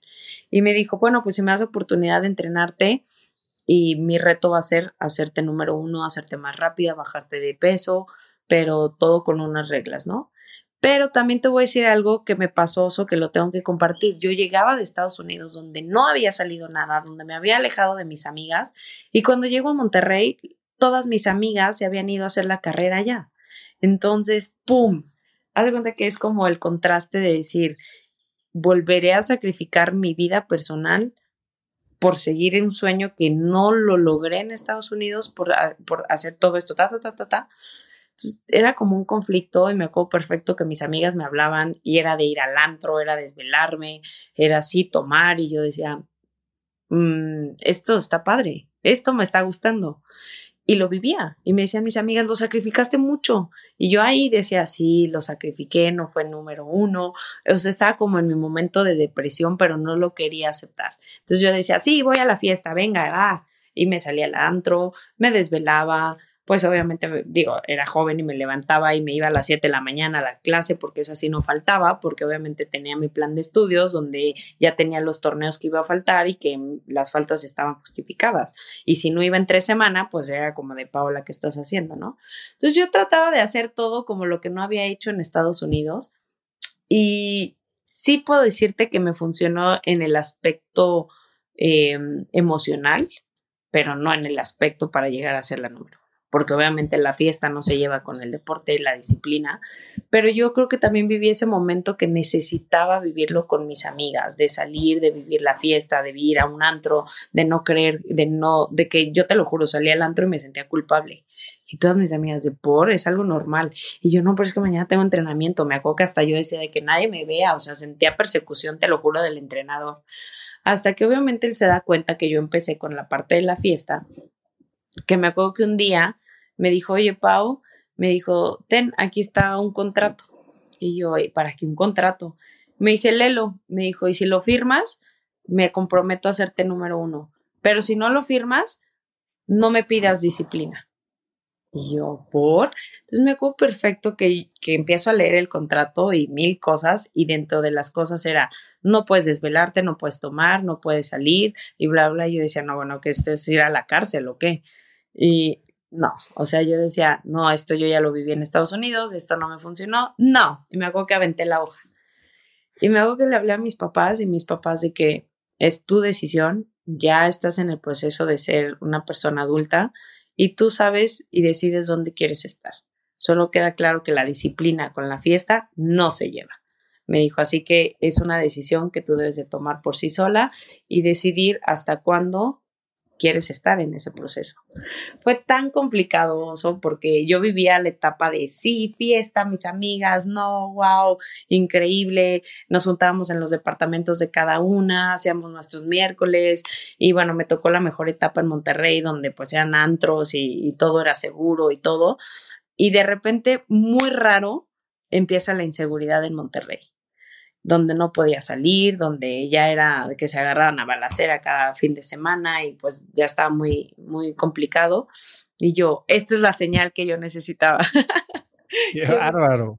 Y me dijo, bueno, pues si me das oportunidad de entrenarte y mi reto va a ser hacerte número uno, hacerte más rápida, bajarte de peso, pero todo con unas reglas, ¿no? Pero también te voy a decir algo que me pasó, eso que lo tengo que compartir. Yo llegaba de Estados Unidos donde no había salido nada, donde me había alejado de mis amigas y cuando llego a Monterrey, todas mis amigas se habían ido a hacer la carrera allá. Entonces, ¡pum! Haz de cuenta que es como el contraste de decir, volveré a sacrificar mi vida personal por seguir un sueño que no lo logré en Estados Unidos, por, por hacer todo esto, ta, ta, ta, ta, ta era como un conflicto y me acuerdo perfecto que mis amigas me hablaban y era de ir al antro, era desvelarme, era así tomar y yo decía, mm, esto está padre, esto me está gustando. Y lo vivía. Y me decían mis amigas, lo sacrificaste mucho. Y yo ahí decía, sí, lo sacrifiqué, no fue número uno. O sea, estaba como en mi momento de depresión, pero no lo quería aceptar. Entonces yo decía, sí, voy a la fiesta, venga, va. Y me salía al antro, me desvelaba, pues obviamente digo, era joven y me levantaba y me iba a las 7 de la mañana a la clase porque eso así no faltaba, porque obviamente tenía mi plan de estudios donde ya tenía los torneos que iba a faltar y que las faltas estaban justificadas. Y si no iba en tres semanas, pues era como de Paola, ¿qué estás haciendo, no? Entonces yo trataba de hacer todo como lo que no había hecho en Estados Unidos y sí puedo decirte que me funcionó en el aspecto em, emocional, pero no en el aspecto para llegar a ser la número porque obviamente la fiesta no se lleva con el deporte y la disciplina, pero yo creo que también viví ese momento que necesitaba vivirlo con mis amigas, de salir, de vivir la fiesta, de ir a un antro, de no creer, de no, de que yo te lo juro, salía al antro y me sentía culpable. Y todas mis amigas de por, es algo normal. Y yo no, pero es que mañana tengo entrenamiento. Me acuerdo que hasta yo decía de que nadie me vea, o sea, sentía persecución, te lo juro, del entrenador. Hasta que obviamente él se da cuenta que yo empecé con la parte de la fiesta, que me acuerdo que un día me dijo, oye, Pau, me dijo, ten, aquí está un contrato. Y yo, ¿para qué un contrato? Me dice, Lelo, me dijo, y si lo firmas, me comprometo a hacerte número uno. Pero si no lo firmas, no me pidas disciplina. Y yo, ¿por? Entonces me acuerdo perfecto que, que empiezo a leer el contrato y mil cosas, y dentro de las cosas era, no puedes desvelarte, no puedes tomar, no puedes salir, y bla, bla. Y yo decía, no, bueno, que esto es ir a la cárcel o qué. Y no, o sea, yo decía, no, esto yo ya lo viví en Estados Unidos, esto no me funcionó, no, y me hago que aventé la hoja. Y me hago que le hablé a mis papás y mis papás de que es tu decisión, ya estás en el proceso de ser una persona adulta y tú sabes y decides dónde quieres estar. Solo queda claro que la disciplina con la fiesta no se lleva. Me dijo, así que es una decisión que tú debes de tomar por sí sola y decidir hasta cuándo quieres estar en ese proceso. Fue tan complicado porque yo vivía la etapa de sí, fiesta, mis amigas, no, wow, increíble. Nos juntábamos en los departamentos de cada una, hacíamos nuestros miércoles y bueno, me tocó la mejor etapa en Monterrey donde pues eran antros y, y todo era seguro y todo. Y de repente, muy raro, empieza la inseguridad en Monterrey donde no podía salir, donde ya era que se agarraran a balacera cada fin de semana y pues ya estaba muy, muy complicado. Y yo, esta es la señal que yo necesitaba. Qué *laughs* bárbaro.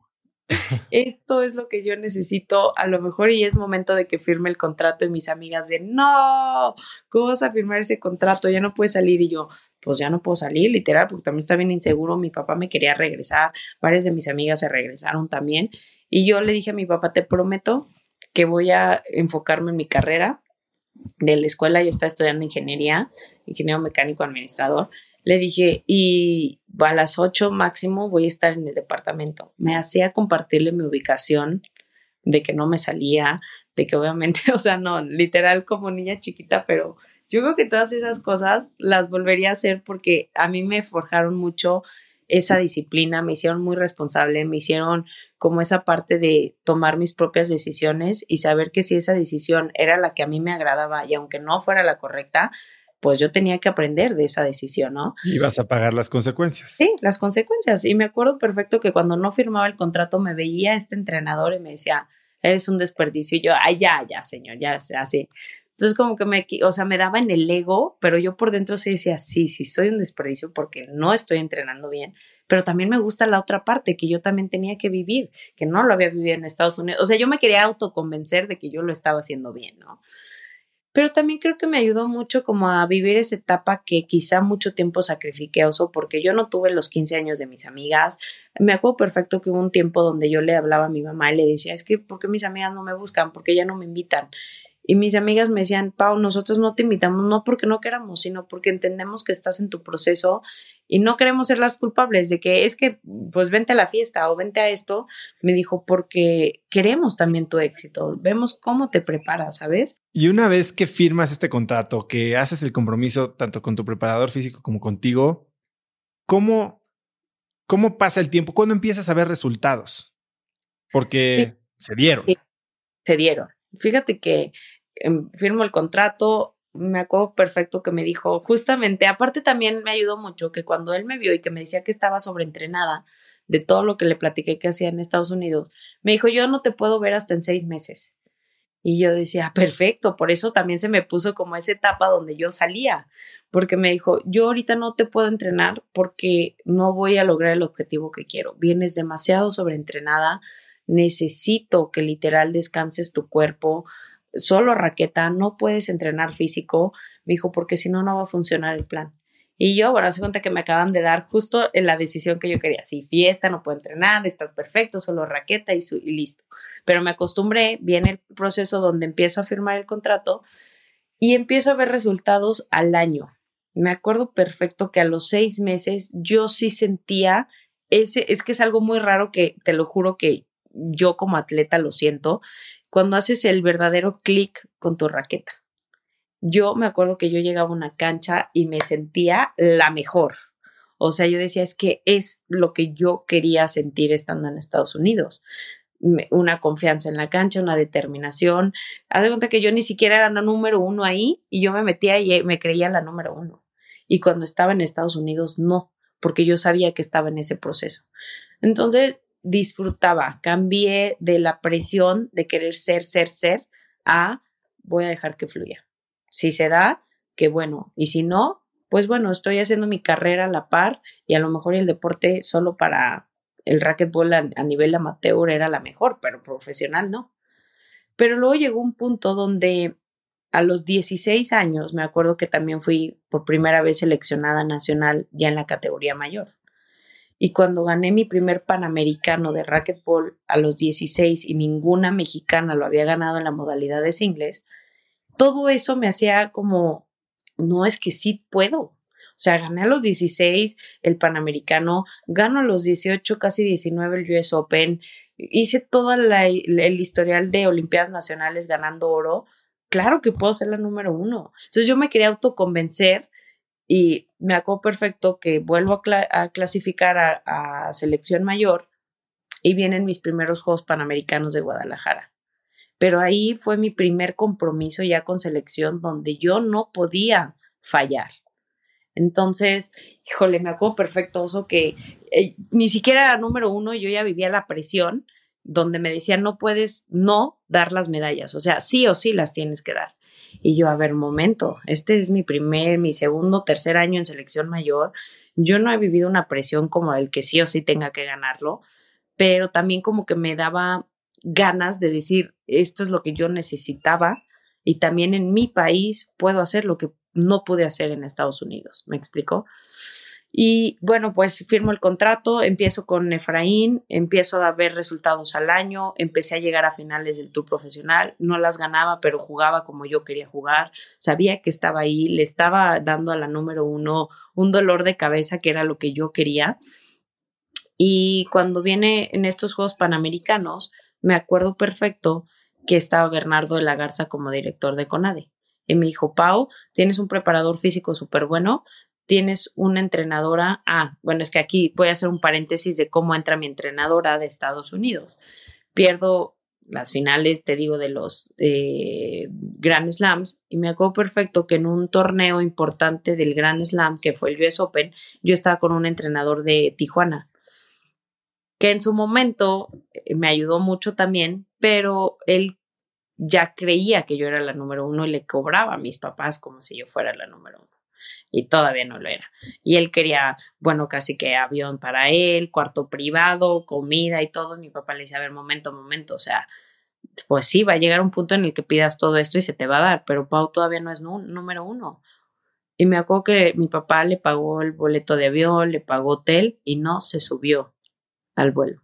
Esto es lo que yo necesito, a lo mejor y es momento de que firme el contrato y mis amigas de, no, ¿cómo vas a firmar ese contrato? Ya no puedes salir y yo, pues ya no puedo salir, literal, porque también está bien inseguro, mi papá me quería regresar, varias de mis amigas se regresaron también, y yo le dije a mi papá, te prometo que voy a enfocarme en mi carrera de la escuela, yo estaba estudiando ingeniería, ingeniero mecánico administrador, le dije, y a las 8 máximo voy a estar en el departamento. Me hacía compartirle mi ubicación de que no me salía, de que obviamente, *laughs* o sea, no, literal como niña chiquita, pero yo creo que todas esas cosas las volvería a hacer porque a mí me forjaron mucho esa disciplina, me hicieron muy responsable, me hicieron como esa parte de tomar mis propias decisiones y saber que si esa decisión era la que a mí me agradaba y aunque no fuera la correcta, pues yo tenía que aprender de esa decisión, ¿no? Y vas a pagar las consecuencias. Sí, las consecuencias. Y me acuerdo perfecto que cuando no firmaba el contrato me veía este entrenador y me decía, eres un desperdicio. Y yo, ay, ya, ya, señor, ya, así. Entonces como que me, o sea, me daba en el ego, pero yo por dentro sí decía, sí, sí, soy un desperdicio porque no estoy entrenando bien, pero también me gusta la otra parte que yo también tenía que vivir, que no lo había vivido en Estados Unidos. O sea, yo me quería autoconvencer de que yo lo estaba haciendo bien, ¿no? Pero también creo que me ayudó mucho como a vivir esa etapa que quizá mucho tiempo sacrifiqué oso porque yo no tuve los 15 años de mis amigas. Me acuerdo perfecto que hubo un tiempo donde yo le hablaba a mi mamá y le decía, es que, ¿por qué mis amigas no me buscan? ¿Por qué ya no me invitan? Y mis amigas me decían, Pau, nosotros no te invitamos, no porque no queramos, sino porque entendemos que estás en tu proceso y no queremos ser las culpables de que es que, pues vente a la fiesta o vente a esto. Me dijo, porque queremos también tu éxito, vemos cómo te preparas, ¿sabes? Y una vez que firmas este contrato, que haces el compromiso tanto con tu preparador físico como contigo, ¿cómo, cómo pasa el tiempo? ¿Cuándo empiezas a ver resultados? Porque se dieron. se dieron. Fíjate que firmo el contrato, me acuerdo perfecto que me dijo, justamente, aparte también me ayudó mucho que cuando él me vio y que me decía que estaba sobreentrenada de todo lo que le platiqué que hacía en Estados Unidos, me dijo, yo no te puedo ver hasta en seis meses. Y yo decía, perfecto, por eso también se me puso como esa etapa donde yo salía, porque me dijo, yo ahorita no te puedo entrenar porque no voy a lograr el objetivo que quiero. Vienes demasiado sobreentrenada, necesito que literal descanses tu cuerpo, solo raqueta, no puedes entrenar físico, me dijo, porque si no, no va a funcionar el plan. Y yo, bueno, se cuenta que me acaban de dar justo en la decisión que yo quería. Sí, fiesta, no puedo entrenar, estás perfecto, solo raqueta y, y listo. Pero me acostumbré, viene el proceso donde empiezo a firmar el contrato y empiezo a ver resultados al año. Me acuerdo perfecto que a los seis meses yo sí sentía ese, es que es algo muy raro que te lo juro que yo como atleta lo siento, cuando haces el verdadero clic con tu raqueta. Yo me acuerdo que yo llegaba a una cancha y me sentía la mejor. O sea, yo decía, es que es lo que yo quería sentir estando en Estados Unidos. Una confianza en la cancha, una determinación. Haz de cuenta que yo ni siquiera era la número uno ahí y yo me metía y me creía la número uno. Y cuando estaba en Estados Unidos, no, porque yo sabía que estaba en ese proceso. Entonces, disfrutaba, cambié de la presión de querer ser, ser, ser a voy a dejar que fluya. Si se da, que bueno, y si no, pues bueno, estoy haciendo mi carrera a la par y a lo mejor el deporte solo para el racquetball a, a nivel amateur era la mejor, pero profesional no. Pero luego llegó un punto donde a los 16 años me acuerdo que también fui por primera vez seleccionada nacional ya en la categoría mayor. Y cuando gané mi primer panamericano de racquetball a los 16 y ninguna mexicana lo había ganado en la modalidad de singles, todo eso me hacía como, no es que sí puedo. O sea, gané a los 16 el Panamericano, gano a los 18, casi 19 el US Open, hice todo el historial de Olimpiadas Nacionales ganando oro. Claro que puedo ser la número uno. Entonces yo me quería autoconvencer Y me acuerdo perfecto que vuelvo a, clasificar a, selección mayor y vienen mis primeros Juegos Panamericanos de Guadalajara. Pero ahí fue mi primer compromiso ya con selección donde yo no podía fallar. Entonces, híjole, me acuerdo perfecto que eh, ni siquiera era número uno, yo ya vivía la presión donde me decían no puedes no dar las medallas, o sea, sí o sí las tienes que dar. Y yo, a ver, momento, este es mi primer, mi segundo, tercer año en selección mayor. Yo no he vivido una presión como el que sí o sí tenga que ganarlo, pero también como que me daba ganas de decir, esto es lo que yo necesitaba y también en mi país puedo hacer lo que no pude hacer en Estados Unidos. ¿Me explico? Y bueno, pues firmo el contrato, empiezo con Efraín, empiezo a ver resultados al año, empecé a llegar a finales del tour profesional, no las ganaba, pero jugaba como yo quería jugar, sabía que estaba ahí, le estaba dando a la número uno un dolor de cabeza que era lo que yo quería. Y cuando viene en estos Juegos Panamericanos, me acuerdo perfecto que estaba Bernardo de la Garza como director de CONADE. Y me dijo, Pau, tienes un preparador físico súper bueno, tienes una entrenadora. Ah, bueno, es que aquí voy a hacer un paréntesis de cómo entra mi entrenadora de Estados Unidos. Pierdo las finales, te digo, de los eh, Grand Slams y me acuerdo perfecto que en un torneo importante del Grand Slam, que fue el US Open, yo estaba con un entrenador de Tijuana, que en su momento eh, me ayudó mucho también, pero él ya creía que yo era la número uno y le cobraba a mis papás como si yo fuera la número uno y todavía no lo era. Y él quería, bueno, casi que avión para él, cuarto privado, comida y todo. Mi papá le dice, a ver, momento, momento, o sea, pues sí, va a llegar un punto en el que pidas todo esto y se te va a dar, pero Pau todavía no es número uno. Y me acuerdo que mi papá le pagó el boleto de avión, le pagó hotel y no se subió al vuelo.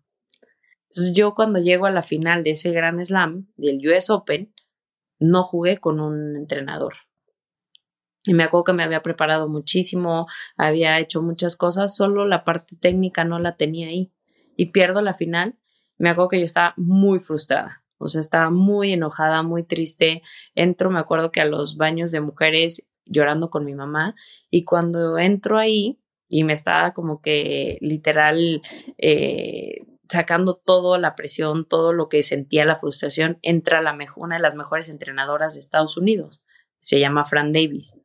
Entonces yo cuando llego a la final de ese Gran Slam, del US Open, no jugué con un entrenador y me acuerdo que me había preparado muchísimo, había hecho muchas cosas, solo la parte técnica no la tenía ahí. Y pierdo la final. Me acuerdo que yo estaba muy frustrada. O sea, estaba muy enojada, muy triste. Entro, me acuerdo que a los baños de mujeres llorando con mi mamá. Y cuando entro ahí y me estaba como que literal eh, sacando toda la presión, todo lo que sentía la frustración, entra la una de las mejores entrenadoras de Estados Unidos. Se llama Fran Davis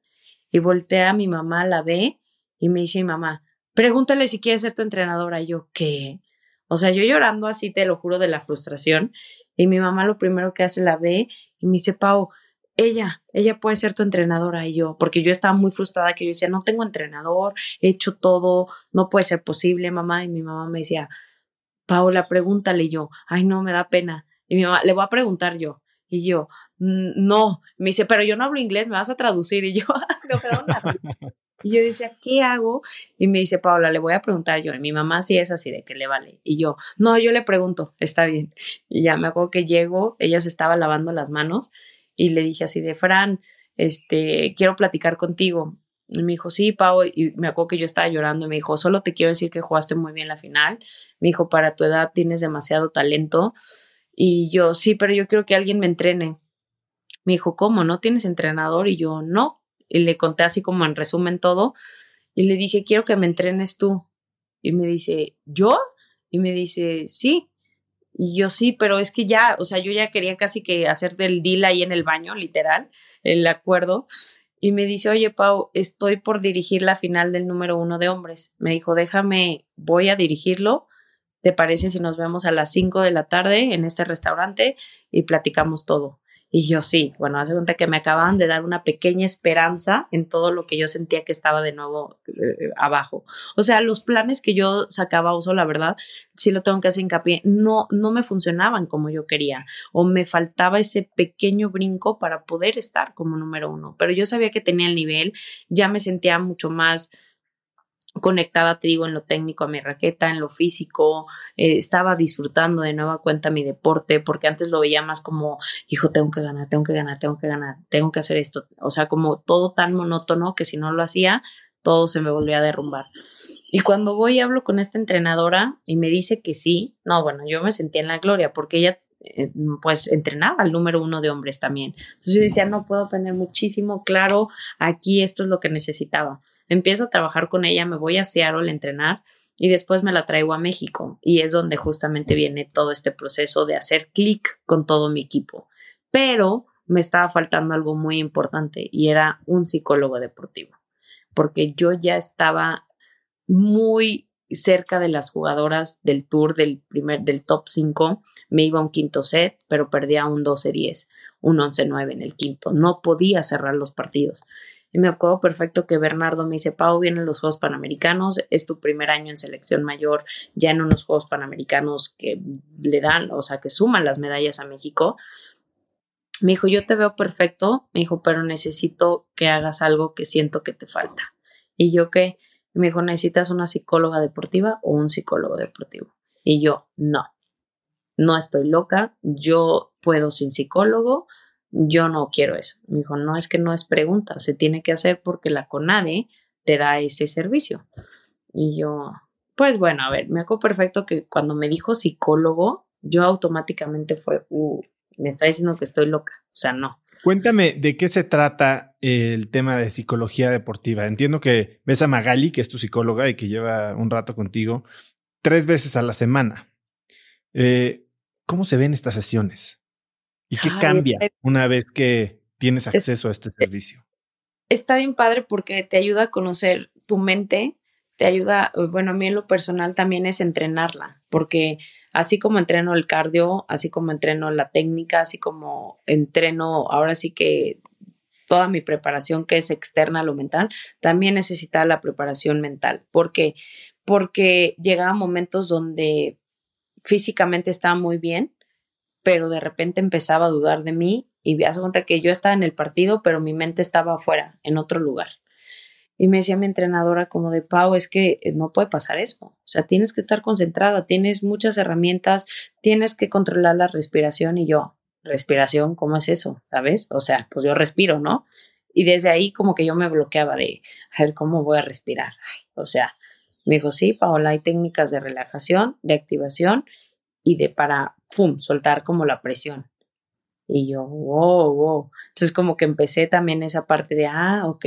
y voltea a mi mamá, la ve y me dice mi mamá, pregúntale si quiere ser tu entrenadora. Y yo, ¿qué? O sea, yo llorando así, te lo juro, de la frustración. Y mi mamá lo primero que hace la ve y me dice, Pau, ella, ella puede ser tu entrenadora. Y yo, porque yo estaba muy frustrada que yo decía, no tengo entrenador, he hecho todo, no puede ser posible, mamá. Y mi mamá me decía, Paula, pregúntale. Y yo, ay, no, me da pena. Y mi mamá, le voy a preguntar yo. Y yo, no, me dice, pero yo no hablo inglés, me vas a traducir. Y yo, *laughs* no, Y yo decía, ¿qué hago? Y me dice, Paula, le voy a preguntar yo. Y mi mamá sí es así, de que le vale. Y yo, no, yo le pregunto, está bien. Y ya me acuerdo que llego, ella se estaba lavando las manos y le dije así de, Fran, este, quiero platicar contigo. Y me dijo, sí, Pau, y me acuerdo que yo estaba llorando y me dijo, solo te quiero decir que jugaste muy bien la final. Me dijo, para tu edad tienes demasiado talento y yo, sí, pero yo quiero que alguien me entrene. Me dijo, ¿cómo? ¿No tienes entrenador? Y yo, no. Y le conté así como en resumen todo. Y le dije, quiero que me entrenes tú. Y me dice, ¿yo? Y me dice, sí. Y yo sí, pero es que ya, o sea, yo ya quería casi que hacer del deal ahí en el baño, literal, el acuerdo. Y me dice, oye, Pau, estoy por dirigir la final del número uno de hombres. Me dijo, déjame, voy a dirigirlo ¿te parece si nos vemos a las 5 de la tarde en este restaurante y platicamos todo? Y yo sí, bueno, hace cuenta que me acababan de dar una pequeña esperanza en todo lo que yo sentía que estaba de nuevo eh, abajo. O sea, los planes que yo sacaba uso, la verdad, sí lo tengo que hacer hincapié, no, no me funcionaban como yo quería o me faltaba ese pequeño brinco para poder estar como número uno. Pero yo sabía que tenía el nivel, ya me sentía mucho más conectada, te digo, en lo técnico a mi raqueta, en lo físico, eh, estaba disfrutando de nueva cuenta mi deporte, porque antes lo veía más como, hijo, tengo que ganar, tengo que ganar, tengo que ganar, tengo que hacer esto, o sea, como todo tan monótono que si no lo hacía, todo se me volvía a derrumbar. Y cuando voy y hablo con esta entrenadora y me dice que sí, no, bueno, yo me sentía en la gloria porque ella eh, pues entrenaba al número uno de hombres también. Entonces yo decía, no puedo tener muchísimo claro, aquí esto es lo que necesitaba Empiezo a trabajar con ella, me voy a Seattle a entrenar y después me la traigo a México y es donde justamente viene todo este proceso de hacer clic con todo mi equipo. Pero me estaba faltando algo muy importante y era un psicólogo deportivo, porque yo ya estaba muy cerca de las jugadoras del tour del primer del top 5, me iba a un quinto set, pero perdía un 12-10, un 11-9 en el quinto, no podía cerrar los partidos. Y me acuerdo perfecto que Bernardo me dice, Pau, vienen los Juegos Panamericanos, es tu primer año en selección mayor, ya en unos Juegos Panamericanos que le dan, o sea, que suman las medallas a México. Me dijo, yo te veo perfecto, me dijo, pero necesito que hagas algo que siento que te falta. Y yo que, me dijo, ¿necesitas una psicóloga deportiva o un psicólogo deportivo? Y yo, no, no estoy loca, yo puedo sin psicólogo, yo no quiero eso. Me dijo, no es que no es pregunta, se tiene que hacer porque la CONADE te da ese servicio. Y yo, pues bueno, a ver, me acuerdo perfecto que cuando me dijo psicólogo, yo automáticamente fue, uh, me está diciendo que estoy loca. O sea, no. Cuéntame de qué se trata el tema de psicología deportiva. Entiendo que ves a Magali, que es tu psicóloga y que lleva un rato contigo, tres veces a la semana. Eh, ¿Cómo se ven estas sesiones? ¿Y qué cambia una vez que tienes acceso a este servicio? Está bien padre porque te ayuda a conocer tu mente, te ayuda, bueno, a mí en lo personal también es entrenarla, porque así como entreno el cardio, así como entreno la técnica, así como entreno ahora sí que toda mi preparación que es externa a lo mental, también necesita la preparación mental. ¿Por qué? Porque llegaba momentos donde físicamente estaba muy bien, pero de repente empezaba a dudar de mí y me cuenta que yo estaba en el partido, pero mi mente estaba afuera, en otro lugar. Y me decía mi entrenadora como de Pau, es que eh, no puede pasar eso. O sea, tienes que estar concentrada, tienes muchas herramientas, tienes que controlar la respiración y yo, respiración, ¿cómo es eso? ¿Sabes? O sea, pues yo respiro, ¿no? Y desde ahí como que yo me bloqueaba de, a ver, ¿cómo voy a respirar? o sea, me dijo, sí, Paola, hay técnicas de relajación, de activación y de para, ¡fum!, soltar como la presión. Y yo, wow, wow. Entonces como que empecé también esa parte de, ah, ok.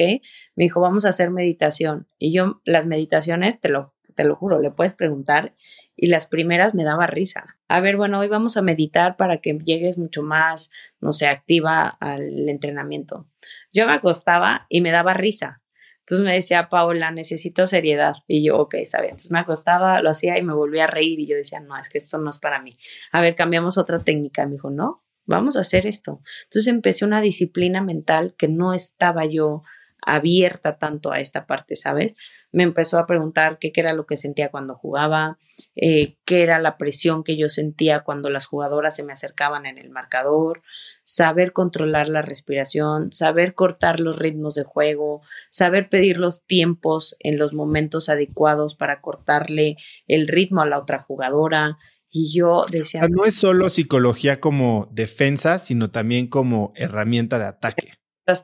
Me dijo, vamos a hacer meditación. Y yo, las meditaciones, te lo, te lo juro, le puedes preguntar. Y las primeras me daba risa. A ver, bueno, hoy vamos a meditar para que llegues mucho más, no sé, activa al entrenamiento. Yo me acostaba y me daba risa. Entonces me decía, Paola, necesito seriedad. Y yo, ok, sabía. Entonces me acostaba, lo hacía y me volvía a reír. Y yo decía, no, es que esto no es para mí. A ver, cambiamos otra técnica. Me dijo, no, vamos a hacer esto. Entonces empecé una disciplina mental que no estaba yo abierta tanto a esta parte, ¿sabes? Me empezó a preguntar qué, era lo que sentía cuando jugaba, eh, qué era la presión que yo sentía cuando las jugadoras se me acercaban en el marcador, saber controlar la respiración, saber cortar los ritmos de juego, saber pedir los tiempos en los momentos adecuados para cortarle el ritmo a la otra jugadora. Y yo decía... no es solo psicología como defensa, sino también como herramienta de ataque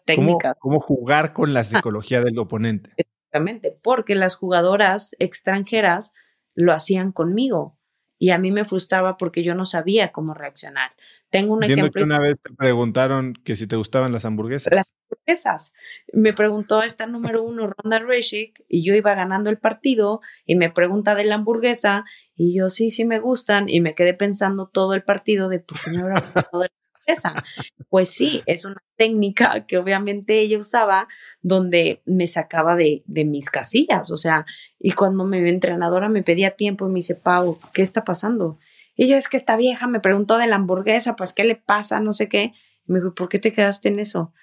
técnicas. ¿Cómo, jugar con la psicología del oponente? Exactamente, porque las jugadoras extranjeras lo hacían conmigo y a mí me frustraba porque yo no sabía cómo reaccionar. Tengo un ejemplo. Que una vez te preguntaron que si te gustaban las hamburguesas. Las hamburguesas. Me preguntó esta número uno, Ronda Reshik, y yo iba ganando el partido y me pregunta de la hamburguesa y yo sí, sí me gustan y me quedé pensando todo el partido de por qué me habrá gustado Pues sí, es una técnica que obviamente ella usaba donde me sacaba de, de mis casillas, o sea, y cuando mi entrenadora me pedía tiempo y me dice, Pau, ¿qué está pasando? Y yo, es que esta vieja me preguntó de la hamburguesa, pues, ¿qué le pasa? No sé qué. Y me dijo, ¿por qué te quedaste en eso?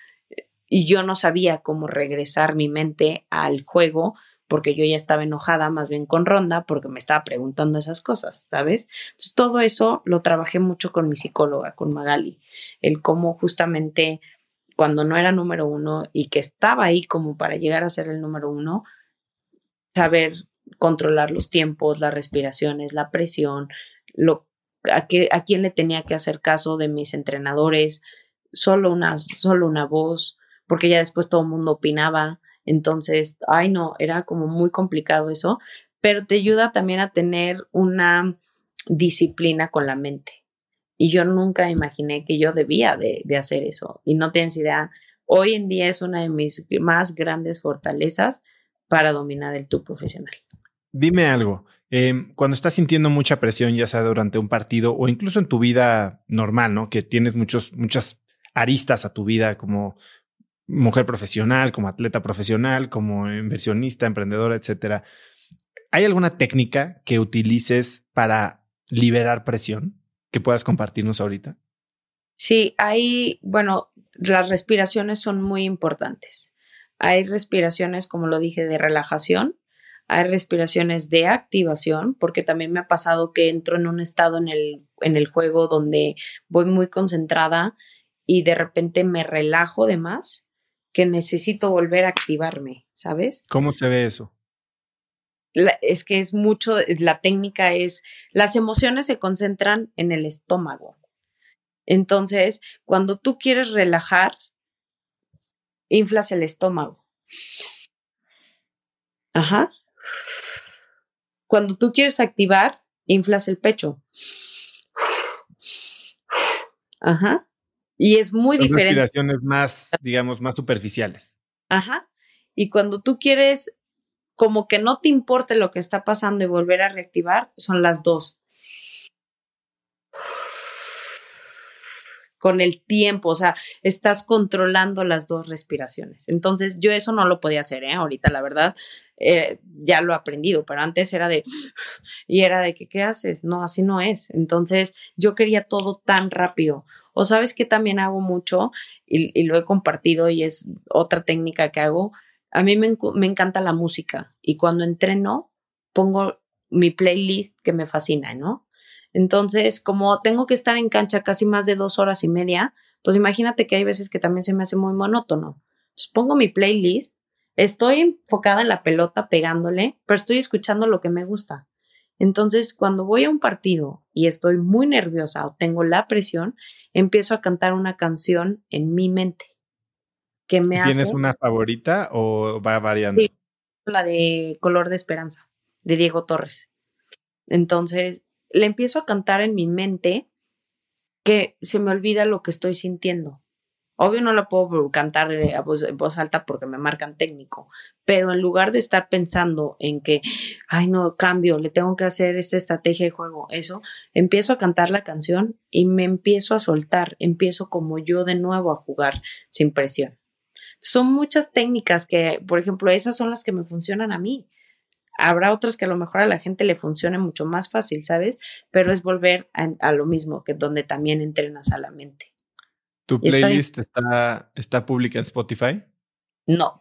Y yo no sabía cómo regresar mi mente al juego porque yo ya estaba enojada más bien con Ronda porque me estaba preguntando esas cosas, ¿sabes? Entonces todo eso lo trabajé mucho con mi psicóloga, con Magali, el cómo justamente cuando no era número uno y que estaba ahí como para llegar a ser el número uno, saber controlar los tiempos, las respiraciones, la presión, lo, a, a quién le tenía que hacer caso de mis entrenadores, solo una, solo una voz, porque ya después todo el mundo opinaba, entonces, ay no, era como muy complicado eso, pero te ayuda también a tener una disciplina con la mente. Y yo nunca imaginé que yo debía de, hacer eso. Y no tienes idea, hoy en día es una de mis más grandes fortalezas para dominar el tú profesional. Dime algo. Em, cuando estás sintiendo mucha presión, ya sea durante un partido o incluso en tu vida normal, ¿no? Que tienes muchos, muchas aristas a tu vida como mujer profesional, como atleta profesional, como inversionista, emprendedora, etcétera. ¿Hay alguna técnica que utilices para liberar presión que puedas compartirnos ahorita? Sí, hay, bueno, las respiraciones son muy importantes. Hay respiraciones, como lo dije, de relajación, hay respiraciones de activación, porque también me ha pasado que entro en un estado en el, en el juego donde voy muy concentrada y de repente me relajo de más, que necesito volver a activarme, ¿sabes? ¿Cómo se ve eso? es que es mucho, la técnica es, las emociones se concentran en el estómago. Entonces, cuando tú quieres relajar, inflas el estómago. Ajá. Cuando tú quieres activar, inflas el pecho. Ajá. Y es muy Son diferente. Respiraciones más, digamos, más superficiales. Ajá. Y cuando tú quieres como que no te importe lo que está pasando y volver a reactivar, son las dos. con el tiempo, o sea, estás controlando las dos respiraciones. Entonces, yo eso no lo podía hacer, ¿eh? Ahorita, la verdad, eh, ya lo he aprendido, pero antes era de, y era de que, ¿qué haces? No, así no es. Entonces, yo quería todo tan rápido. O sabes que también hago mucho y, lo he compartido y es otra técnica que hago. A mí me, me encanta la música y cuando entreno pongo mi playlist que me fascina, ¿no? Entonces, como tengo que estar en cancha casi más de dos horas y media, pues imagínate que hay veces que también se me hace muy monótono. Entonces, pongo mi playlist, estoy enfocada en la pelota pegándole, pero estoy escuchando lo que me gusta. Entonces, cuando voy a un partido y estoy muy nerviosa o tengo la presión, empiezo a cantar una canción en mi mente que me ¿Tienes una favorita o va variando? Sí, la de Color de Esperanza, de Diego Torres. Entonces, le empiezo a cantar en mi mente que se me olvida lo que estoy sintiendo. Obvio no la puedo cantar eh, a voz, alta porque me marcan técnico, pero en lugar de estar pensando en que, ay no, cambio, le tengo que hacer esta estrategia de juego, eso, empiezo a cantar la canción y me empiezo a soltar, empiezo como yo de nuevo a jugar sin presión. Son muchas técnicas que, por ejemplo, esas son las que me funcionan a mí. Habrá otras que a lo mejor a la gente le funcione mucho más fácil, ¿sabes? Pero es volver a, lo mismo, que donde también entrenas a la mente. ¿Tu playlist está, está, pública en Spotify? No.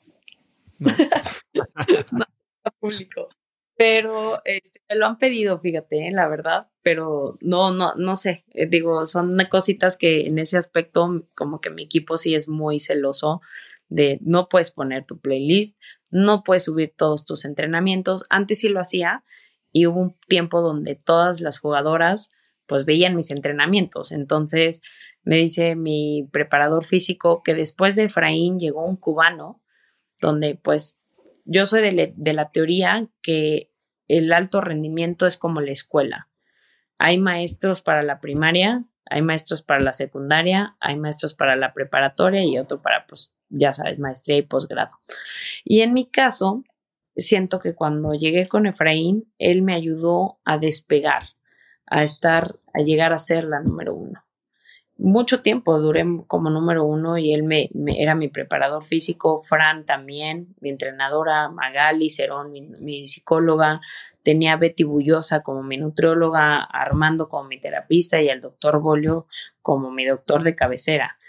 No. *laughs* no está público. Pero este, me lo han pedido, fíjate, ¿eh? la verdad, pero no, no, no sé, eh, digo, son cositas que en ese aspecto como que mi equipo sí es muy celoso de no puedes poner tu playlist, no puedes subir todos tus entrenamientos. Antes sí lo hacía y hubo un tiempo donde todas las jugadoras pues veían mis entrenamientos. Entonces me dice mi preparador físico que después de Efraín llegó un cubano donde pues yo soy de, de la teoría que el alto rendimiento es como la escuela. Hay maestros para la primaria, hay maestros para la secundaria, hay maestros para la preparatoria y otro para pues ya sabes, maestría y posgrado. Y en mi caso, siento que cuando llegué con Efraín, él me ayudó a despegar, a estar, a llegar a ser la número uno. Mucho tiempo duré como número uno y él me, era mi preparador físico, Fran también, mi entrenadora, Magali Cerón, mi, psicóloga, tenía a Betty Bullosa como mi nutrióloga, Armando como mi terapista y al doctor Bolio como mi doctor de cabecera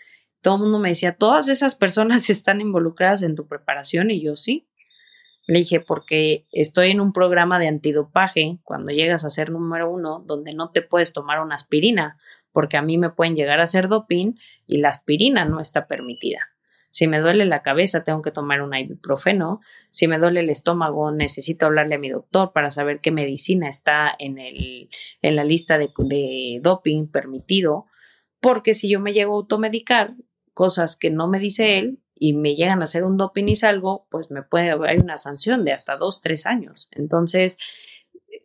todo el mundo me decía, todas esas personas *laughs* están involucradas en tu preparación y yo sí. Le dije, porque estoy en un programa de antidopaje cuando llegas a ser número uno, donde no te puedes tomar una aspirina, porque a mí me pueden llegar a hacer doping y la aspirina no está permitida. Si me duele la cabeza, tengo que tomar un ibuprofeno. Si me duele el estómago, necesito hablarle a mi doctor para saber qué medicina está en, el, en la lista de, de doping permitido. Porque si yo me llego a automedicar, cosas que no me dice él y me llegan a hacer un doping y salgo, pues me puede haber una sanción de hasta dos, tres años. Entonces,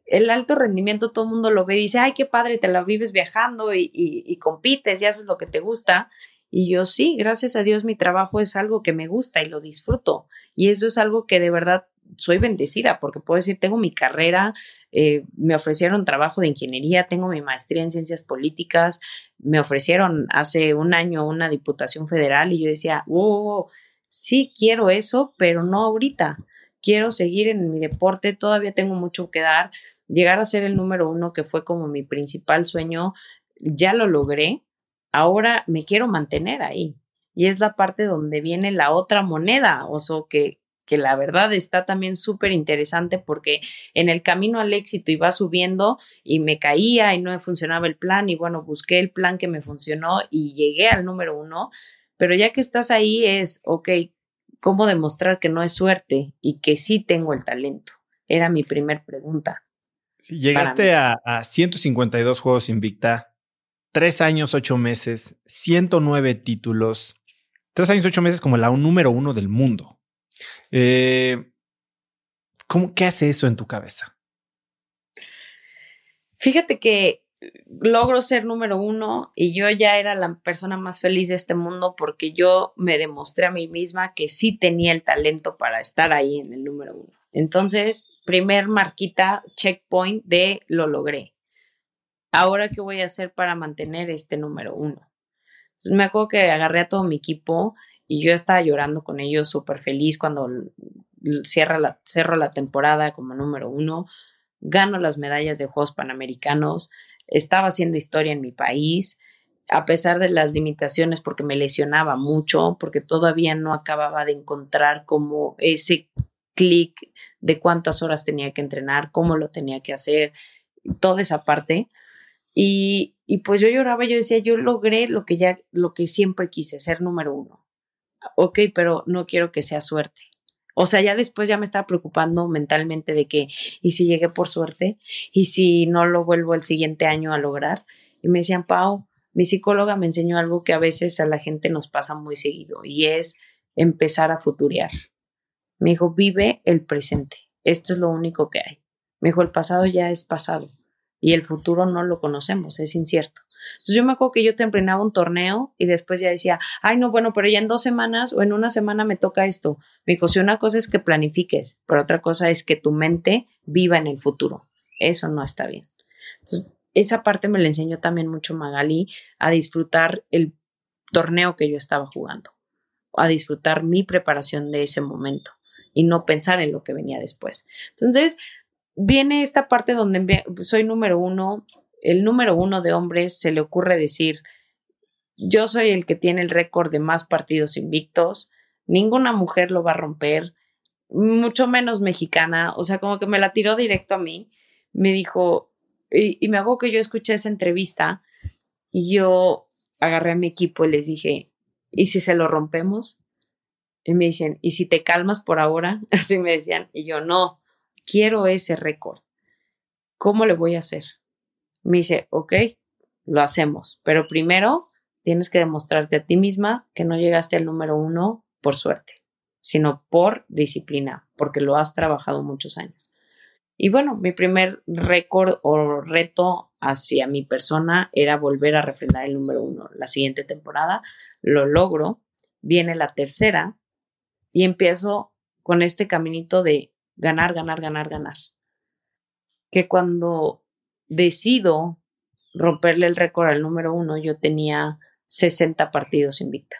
el alto rendimiento todo el mundo lo ve y dice, ay, qué padre, te la vives viajando y, y, compites y haces lo que te gusta. Y yo sí, gracias a Dios mi trabajo es algo que me gusta y lo disfruto. Y eso es algo que de verdad soy bendecida porque puedo decir, tengo mi carrera, eh, me ofrecieron trabajo de ingeniería, tengo mi maestría en ciencias políticas, me ofrecieron hace un año una diputación federal y yo decía, wow, sí quiero eso, pero no ahorita. Quiero seguir en mi deporte, todavía tengo mucho que dar. Llegar a ser el número uno, que fue como mi principal sueño, ya lo logré. Ahora me quiero mantener ahí. Y es la parte donde viene la otra moneda, o sea, que, que la verdad está también súper interesante porque en el camino al éxito iba subiendo y me caía y no me funcionaba el plan y bueno, busqué el plan que me funcionó y llegué al número uno, pero ya que estás ahí es, ok, ¿cómo demostrar que no es suerte y que sí tengo el talento? Era mi primer pregunta. llegaste a, a 152 juegos invicta, tres años, ocho meses, 109 títulos, tres años, ocho meses como la número uno del mundo. Eh, ¿cómo, ¿Qué hace eso en tu cabeza? Fíjate que logro ser número uno y yo ya era la persona más feliz de este mundo porque yo me demostré a mí misma que sí tenía el talento para estar ahí en el número uno. Entonces, primer marquita, checkpoint de lo logré. Ahora, ¿qué voy a hacer para mantener este número uno? me acuerdo que agarré a todo mi equipo y yo estaba llorando con ellos súper feliz cuando cierra la, cerro la temporada como número uno, gano las medallas de Juegos Panamericanos, estaba haciendo historia en mi país, a pesar de las limitaciones porque me lesionaba mucho, porque todavía no acababa de encontrar como ese clic de cuántas horas tenía que entrenar, cómo lo tenía que hacer, toda esa parte. Y, y pues yo lloraba, yo decía, yo logré lo que ya, lo que siempre quise, ser número uno ok, pero no quiero que sea suerte. O sea, ya después ya me estaba preocupando mentalmente de que, ¿y si llegué por suerte? ¿Y si no lo vuelvo el siguiente año a lograr? Y me decían, Pau, mi psicóloga me enseñó algo que a veces a la gente nos pasa muy seguido y es empezar a futurear. Me dijo, vive el presente. Esto es lo único que hay. Me dijo, el pasado ya es pasado y el futuro no lo conocemos, es incierto. Entonces yo me acuerdo que yo te un torneo y después ya decía, ay, no, bueno, pero ya en dos semanas o en una semana me toca esto. Me dijo, si una cosa es que planifiques, pero otra cosa es que tu mente viva en el futuro. Eso no está bien. Entonces, esa parte me la enseñó también mucho Magali a disfrutar el torneo que yo estaba jugando, a disfrutar mi preparación de ese momento y no pensar en lo que venía después. Entonces, viene esta parte donde soy número uno, el número uno de hombres se le ocurre decir, yo soy el que tiene el récord de más partidos invictos, ninguna mujer lo va a romper, mucho menos mexicana, o sea, como que me la tiró directo a mí, me dijo, y, me hago que yo escuché esa entrevista y yo agarré a mi equipo y les dije, ¿y si se lo rompemos? Y me dicen, ¿y si te calmas por ahora? *laughs* Así me decían, y yo, no, quiero ese récord. ¿Cómo le voy a hacer? Me dice, ok, lo hacemos, pero primero tienes que demostrarte a ti misma que no llegaste al número uno por suerte, sino por disciplina, porque lo has trabajado muchos años. Y bueno, mi primer récord o reto hacia mi persona era volver a refrendar el número uno. La siguiente temporada lo logro, viene la tercera y empiezo con este caminito de ganar, ganar, ganar, ganar. Que cuando decido romperle el récord al número uno, yo tenía 60 partidos invicta.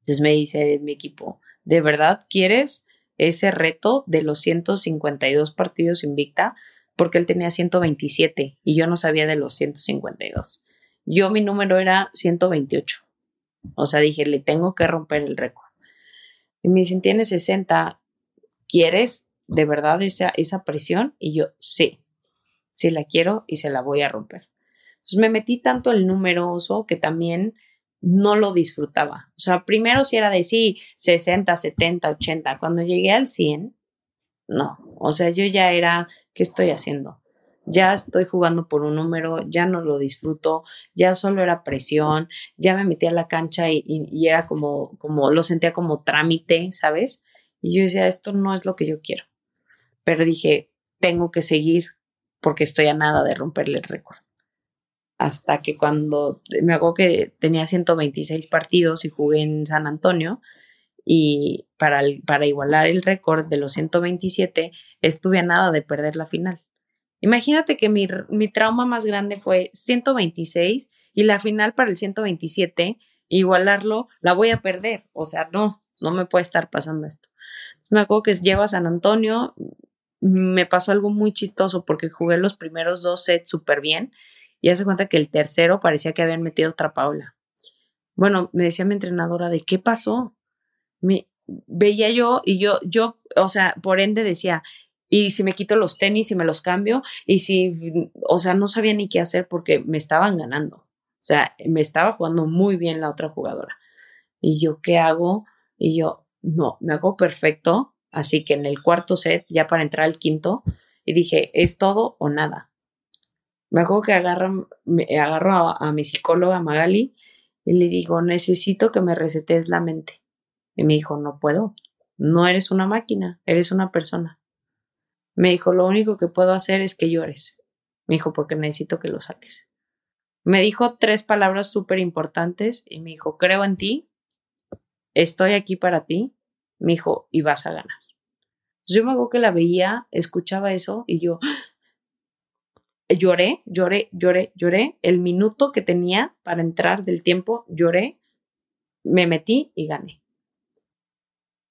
Entonces me dice mi equipo, ¿de verdad quieres ese reto de los 152 partidos invicta? Porque él tenía 127 y yo no sabía de los 152. Yo mi número era 128. O sea, dije, le tengo que romper el récord. Y me dicen, tienes 60, ¿quieres de verdad esa, esa presión? Y yo, sí si la quiero y se la voy a romper. Entonces me metí tanto el numeroso que también no lo disfrutaba. O sea, primero si era de sí, 60, 70, 80. Cuando llegué al 100, no. O sea, yo ya era, ¿qué estoy haciendo? Ya estoy jugando por un número, ya no lo disfruto, ya solo era presión, ya me metí a la cancha y, y era como, como, lo sentía como trámite, ¿sabes? Y yo decía, esto no es lo que yo quiero. Pero dije, tengo que seguir porque estoy a nada de romperle el récord. Hasta que cuando me hago que tenía 126 partidos y jugué en San Antonio y para, para igualar el récord de los 127 estuve a nada de perder la final. Imagínate que mi, mi trauma más grande fue 126 y la final para el 127, igualarlo, la voy a perder. O sea, no, no me puede estar pasando esto. me acuerdo que llego a San Antonio, me pasó algo muy chistoso porque jugué los primeros dos sets súper bien y hace cuenta que el tercero parecía que habían metido otra Paula. Bueno, me decía mi entrenadora de qué pasó. Me, veía yo y yo, yo, o sea, por ende decía, y si me quito los tenis y me los cambio, y si, o sea, no sabía ni qué hacer porque me estaban ganando. O sea, me estaba jugando muy bien la otra jugadora. Y yo, ¿qué hago? Y yo, no, me hago perfecto. Así que en el cuarto set, ya para entrar al quinto, y dije, es todo o nada. Me hago que agarro, a mi psicóloga Magali y le digo, necesito que me resetes la mente. Y me dijo, no puedo, no eres una máquina, eres una persona. Me dijo, lo único que puedo hacer es que llores. Me dijo, porque necesito que lo saques. Me dijo tres palabras súper importantes y me dijo, creo en ti, estoy aquí para ti, me dijo, y vas a ganar. Yo me acuerdo que la veía, escuchaba eso y yo lloré, lloré, lloré, lloré. El minuto que tenía para entrar del tiempo, lloré, me metí y gané.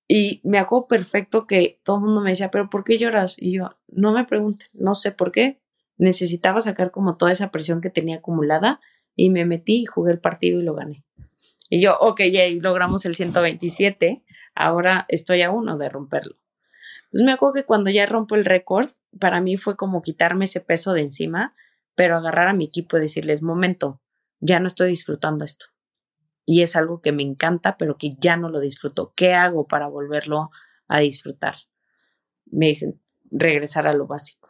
Y me acuerdo perfecto que todo el mundo me decía, pero ¿por qué lloras? Y yo, no me pregunten, no sé por qué. Necesitaba sacar como toda esa presión que tenía acumulada y me metí y jugué el partido y lo gané. Y yo, ok, ya logramos el 127, ahora estoy a uno de romperlo. Entonces me acuerdo que cuando ya rompo el récord, para mí fue como quitarme ese peso de encima, pero agarrar a mi equipo y decirles, momento, ya no estoy disfrutando esto y es algo que me encanta, pero que ya no lo disfruto. ¿Qué hago para volverlo a disfrutar? Me dicen, regresar a lo básico.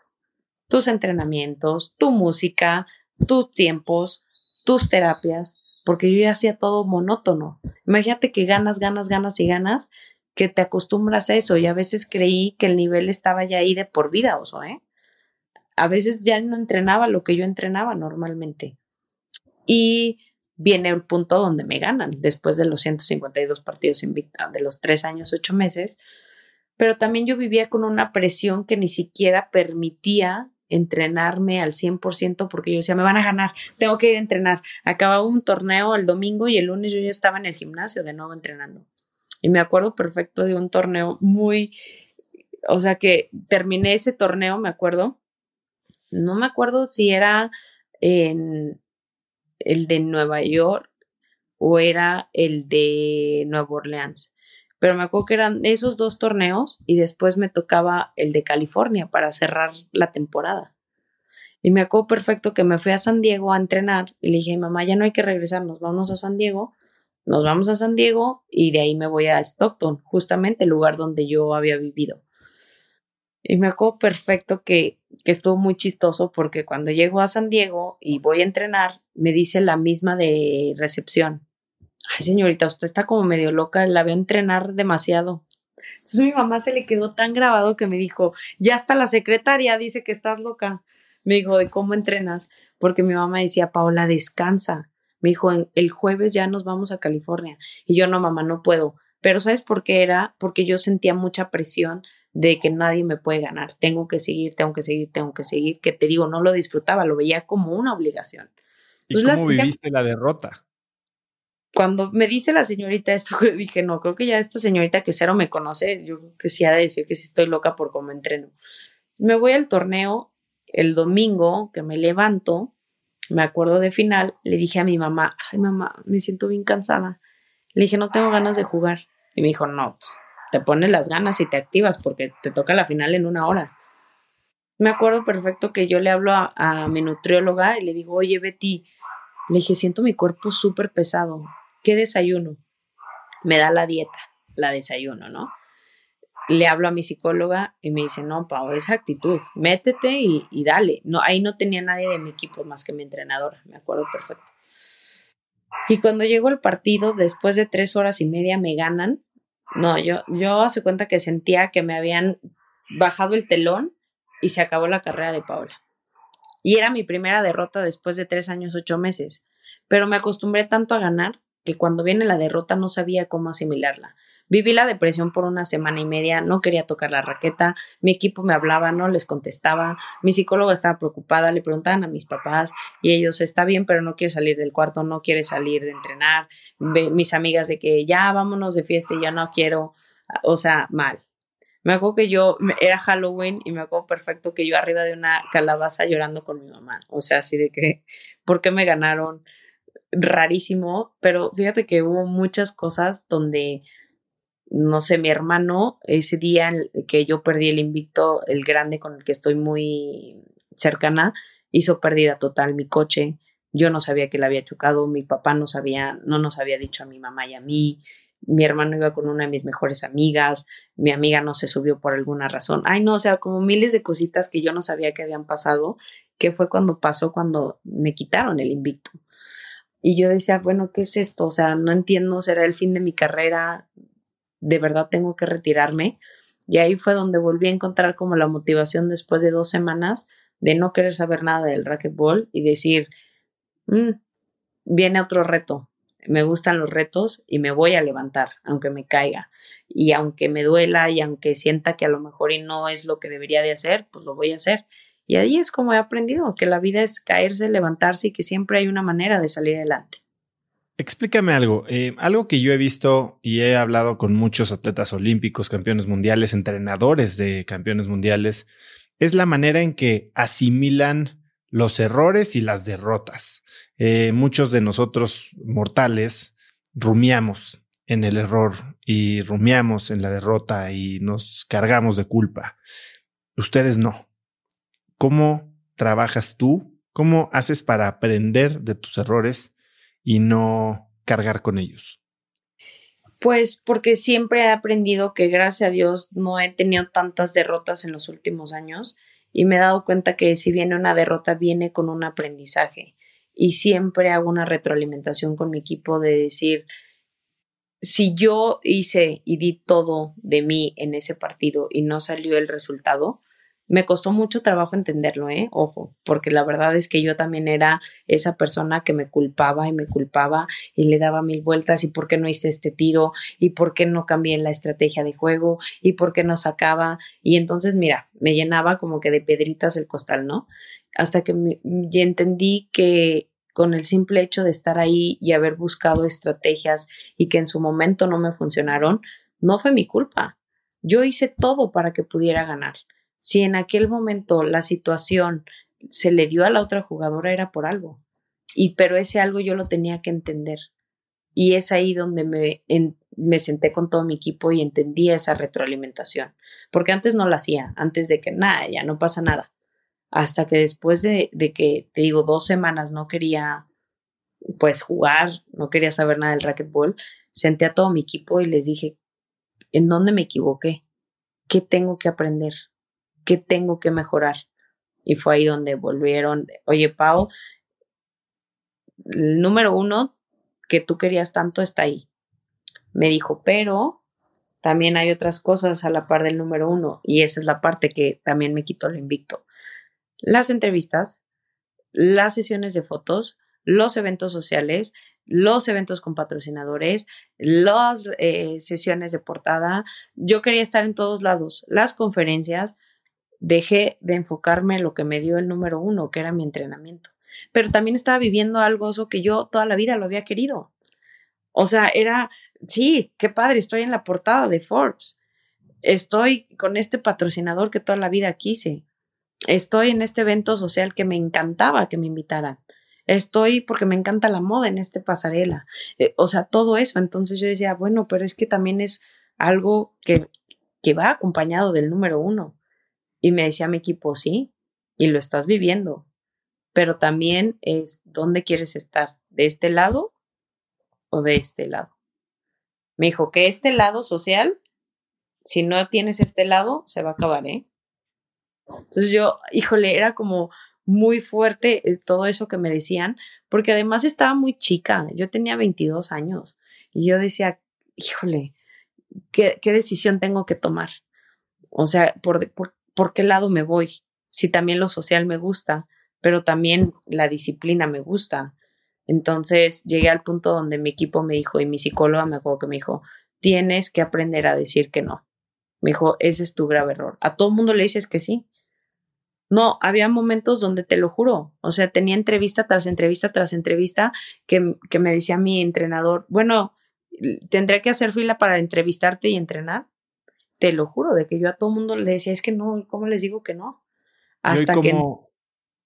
Tus entrenamientos, tu música, tus tiempos, tus terapias, porque yo ya hacía todo monótono. Imagínate que ganas, ganas, ganas y ganas, que te acostumbras a eso y a veces creí que el nivel estaba ya ahí de por vida, oso, ¿eh? A veces ya no entrenaba lo que yo entrenaba normalmente. Y viene el punto donde me ganan después de los 152 partidos invicta, de los tres años, ocho meses. Pero también yo vivía con una presión que ni siquiera permitía entrenarme al 100% porque yo decía, me van a ganar, tengo que ir a entrenar. Acababa un torneo el domingo y el lunes yo ya estaba en el gimnasio de nuevo entrenando. Y me acuerdo perfecto de un torneo muy, o sea que terminé ese torneo, me acuerdo, no me acuerdo si era en, el de Nueva York o era el de Nueva Orleans. Pero me acuerdo que eran esos dos torneos y después me tocaba el de California para cerrar la temporada. Y me acuerdo perfecto que me fui a San Diego a entrenar y le dije, mamá, ya no hay que regresar, nos vamos a San Diego, nos vamos a San Diego y de ahí me voy a Stockton, justamente el lugar donde yo había vivido. Y me acuerdo perfecto que, que estuvo muy chistoso porque cuando llego a San Diego y voy a entrenar, me dice la misma de recepción. Ay, señorita, usted está como medio loca, la veo entrenar demasiado. Entonces mi mamá se le quedó tan grabado que me dijo, ya hasta la secretaria dice que estás loca. Me dijo, ¿de cómo entrenas? Porque mi mamá decía, Paola, descansa. Me dijo, el jueves ya nos vamos a California. Y yo, no, mamá, no puedo. Pero ¿sabes por qué era? Porque yo sentía mucha presión de que nadie me puede ganar, tengo que seguir, tengo que seguir, tengo que seguir, que te digo, no lo disfrutaba, lo veía como una obligación. ¿Y cómo viviste la derrota? Cuando me dice la señorita esto, *laughs* dije, no, creo que ya esta señorita que cero me conoce, yo creo que sí ha de decir que sí estoy loca por cómo entreno. Me voy al torneo el domingo que me levanto, me acuerdo de final, le dije a mi mamá, ay mamá, me siento bien cansada. Le dije, no tengo ganas de jugar. Y me dijo, no, pues te pones las ganas y te activas porque te toca la final en una hora. Me acuerdo perfecto que yo le hablo a, mi nutrióloga y le digo, oye Betty, le dije, siento mi cuerpo súper pesado, ¿qué desayuno? Me da la dieta, la desayuno, ¿no? Le hablo a mi psicóloga y me dice, no, Pau, esa actitud, métete y, dale. No, ahí no tenía nadie de mi equipo más que mi entrenadora, me acuerdo perfecto. Y cuando llegó el partido, después de tres horas y media me ganan, no, yo, yo hace cuenta que sentía que me habían bajado el telón y se acabó la carrera de Paula. Y era mi primera derrota después de tres años, ocho meses. Pero me acostumbré tanto a ganar que cuando viene la derrota no sabía cómo asimilarla. Viví la depresión por una semana y media, no quería tocar la raqueta, mi equipo me hablaba, no les contestaba, mi psicóloga estaba preocupada, le preguntaban a mis papás y ellos, está bien, pero no quiere salir del cuarto, no quiere salir de entrenar, mis amigas de que ya vámonos de fiesta y ya no quiero, o sea, mal. Me acuerdo que yo, era Halloween y me acuerdo perfecto que yo arriba de una calabaza llorando con mi mamá, o sea, así de que, *laughs* ¿por qué me ganaron? Rarísimo, pero fíjate que hubo muchas cosas donde no sé, mi hermano, ese día que yo perdí el invicto, el grande con el que estoy muy cercana, hizo pérdida total mi coche. Yo no sabía que le había chocado, mi papá no sabía, no nos había dicho a mi mamá y a mí. Mi hermano iba con una de mis mejores amigas, mi amiga no se subió por alguna razón. Ay, no, o sea, como miles de cositas que yo no sabía que habían pasado, que fue cuando pasó cuando me quitaron el invicto. Y yo decía, bueno, ¿qué es esto? O sea, no entiendo, será el fin de mi carrera, de verdad tengo que retirarme. Y ahí fue donde volví a encontrar como la motivación después de dos semanas de no querer saber nada del racquetball y decir, mm, viene otro reto, me gustan los retos y me voy a levantar, aunque me caiga. Y aunque me duela y aunque sienta que a lo mejor no es lo que debería de hacer, pues lo voy a hacer. Y ahí es como he aprendido que la vida es caerse, levantarse y que siempre hay una manera de salir adelante. Explícame algo, eh, algo que yo he visto y he hablado con muchos atletas olímpicos, campeones mundiales, entrenadores de campeones mundiales, es la manera en que asimilan los errores y las derrotas. Eh, muchos de nosotros mortales rumiamos en el error y rumiamos en la derrota y nos cargamos de culpa. Ustedes no. ¿Cómo trabajas tú? ¿Cómo haces para aprender de tus errores? y no cargar con ellos? Pues porque siempre he aprendido que gracias a Dios no he tenido tantas derrotas en los últimos años y me he dado cuenta que si viene una derrota viene con un aprendizaje y siempre hago una retroalimentación con mi equipo de decir si yo hice y di todo de mí en ese partido y no salió el resultado, me costó mucho trabajo entenderlo, ¿eh? Ojo, porque la verdad es que yo también era esa persona que me culpaba y me culpaba y le daba mil vueltas y por qué no hice este tiro y por qué no cambié la estrategia de juego y por qué no sacaba. Y entonces, mira, me llenaba como que de pedritas el costal, ¿no? Hasta que me, entendí que con el simple hecho de estar ahí y haber buscado estrategias y que en su momento no me funcionaron, no fue mi culpa. Yo hice todo para que pudiera ganar si en aquel momento la situación se le dio a la otra jugadora era por algo. Y pero ese algo yo lo tenía que entender. Y es ahí donde me, me senté con todo mi equipo y entendí esa retroalimentación. Porque antes no la hacía, antes de que nada, ya no pasa nada. Hasta que después de, de que, te digo, dos semanas no quería pues jugar, no quería saber nada del racquetball, senté a todo mi equipo y les dije, ¿en dónde me equivoqué? ¿Qué tengo que aprender? ¿Qué tengo que mejorar? Y fue ahí donde volvieron, oye, Pau, el número uno que tú querías tanto está ahí. Me dijo, pero también hay otras cosas a la par del número uno y esa es la parte que también me quitó lo invicto. Las entrevistas, las sesiones de fotos, los eventos sociales, los eventos con patrocinadores, las eh, sesiones de portada. Yo quería estar en todos lados, las conferencias, dejé de enfocarme en lo que me dio el número uno, que era mi entrenamiento. Pero también estaba viviendo algo eso que yo toda la vida lo había querido. O sea, era, sí, qué padre, estoy en la portada de Forbes. Estoy con este patrocinador que toda la vida quise. Estoy en este evento social que me encantaba que me invitaran. Estoy porque me encanta la moda en este pasarela. Eh, o sea, todo eso. Entonces yo decía, bueno, pero es que también es algo que, que va acompañado del número uno. Y me decía mi equipo, sí, y lo estás viviendo, pero también es dónde quieres estar, de este lado o de este lado. Me dijo que este lado social, si no tienes este lado, se va a acabar, ¿eh? Entonces yo, híjole, era como muy fuerte eh, todo eso que me decían, porque además estaba muy chica, yo tenía 22 años y yo decía, híjole, ¿qué, decisión tengo que tomar? O sea, por, por, por qué lado me voy, si también lo social me gusta, pero también la disciplina me gusta. Entonces llegué al punto donde mi equipo me dijo y mi psicóloga me acuerdo que me dijo, tienes que aprender a decir que no. Me dijo, ese es tu grave error. A todo mundo le dices que sí. No, había momentos donde te lo juro, o sea, tenía entrevista tras entrevista tras entrevista que, que me decía mi entrenador, bueno, tendré que hacer fila para entrevistarte y entrenar. Te lo juro, de que yo a todo mundo le decía, es que no, ¿cómo les digo que no? Hasta cómo, que...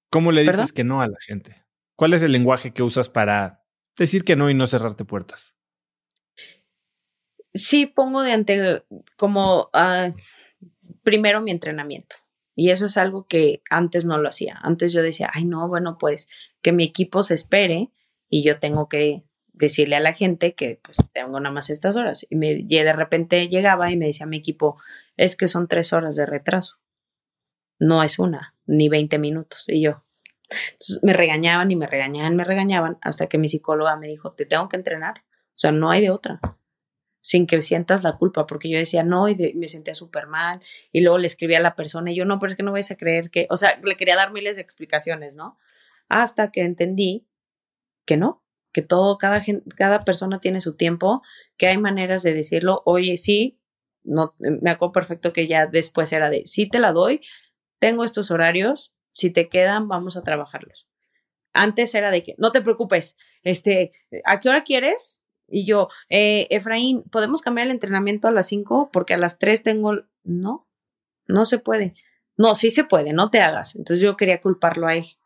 ¿Cómo le dices que no a la gente? ¿Cuál es el lenguaje que usas para decir que no y no cerrarte puertas? Sí, pongo de ante como uh, primero mi entrenamiento. Y eso es algo que antes no lo hacía. Antes yo decía, ay, no, bueno, pues que mi equipo se espere y yo tengo que decirle a la gente que pues tengo nada más estas horas. Y, me, de repente llegaba y me decía a mi equipo, es que son tres horas de retraso. No es una, ni 20 minutos. Y yo, me regañaban y me regañaban, me regañaban, hasta que mi psicóloga me dijo, te tengo que entrenar. O sea, no hay de otra sin que sientas la culpa, porque yo decía no y me sentía súper mal y luego le escribía a la persona y yo no, pero es que no vais a creer que, o sea, le quería dar miles de explicaciones, ¿no? Hasta que entendí que no, que todo, cada, cada persona tiene su tiempo, que hay maneras de decirlo, oye, sí, no, me acuerdo perfecto que ya después era de, sí te la doy, tengo estos horarios, si te quedan, vamos a trabajarlos. Antes era de que, no te preocupes, este, ¿a qué hora quieres? Y yo, eh, Efraín, ¿podemos cambiar el entrenamiento a las 5? Porque a las 3 tengo... No, no se puede. No, sí se puede, no te hagas. Entonces yo quería culparlo a él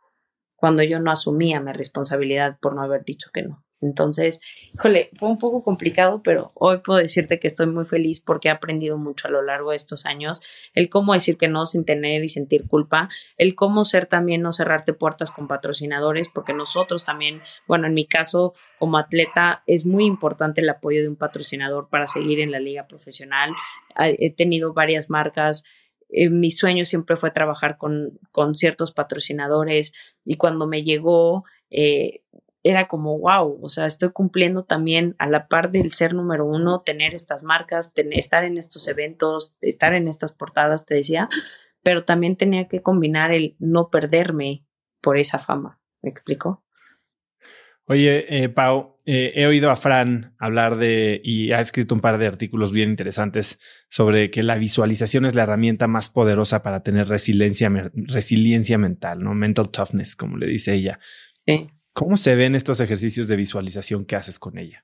cuando yo no asumía mi responsabilidad por no haber dicho que no. Entonces, híjole, fue un poco complicado, pero hoy puedo decirte que estoy muy feliz porque he aprendido mucho a lo largo de estos años, el cómo decir que no sin tener y sentir culpa, el cómo ser también no cerrarte puertas con patrocinadores, porque nosotros también, bueno, en mi caso como atleta es muy importante el apoyo de un patrocinador para seguir en la liga profesional. He tenido varias marcas, eh, mi sueño siempre fue trabajar con, con, ciertos patrocinadores y cuando me llegó, eh, era como, wow, o sea, estoy cumpliendo también a la par del ser número uno, tener estas marcas, estar en estos eventos, estar en estas portadas, te decía, pero también tenía que combinar el no perderme por esa fama. ¿Me explico? Oye, eh, Pau, eh, he oído a Fran hablar de, y ha escrito un par de artículos bien interesantes sobre que la visualización es la herramienta más poderosa para tener resiliencia, resiliencia mental, ¿no? Mental toughness, como le dice ella. Sí. ¿Cómo se ven estos ejercicios de visualización que haces con ella?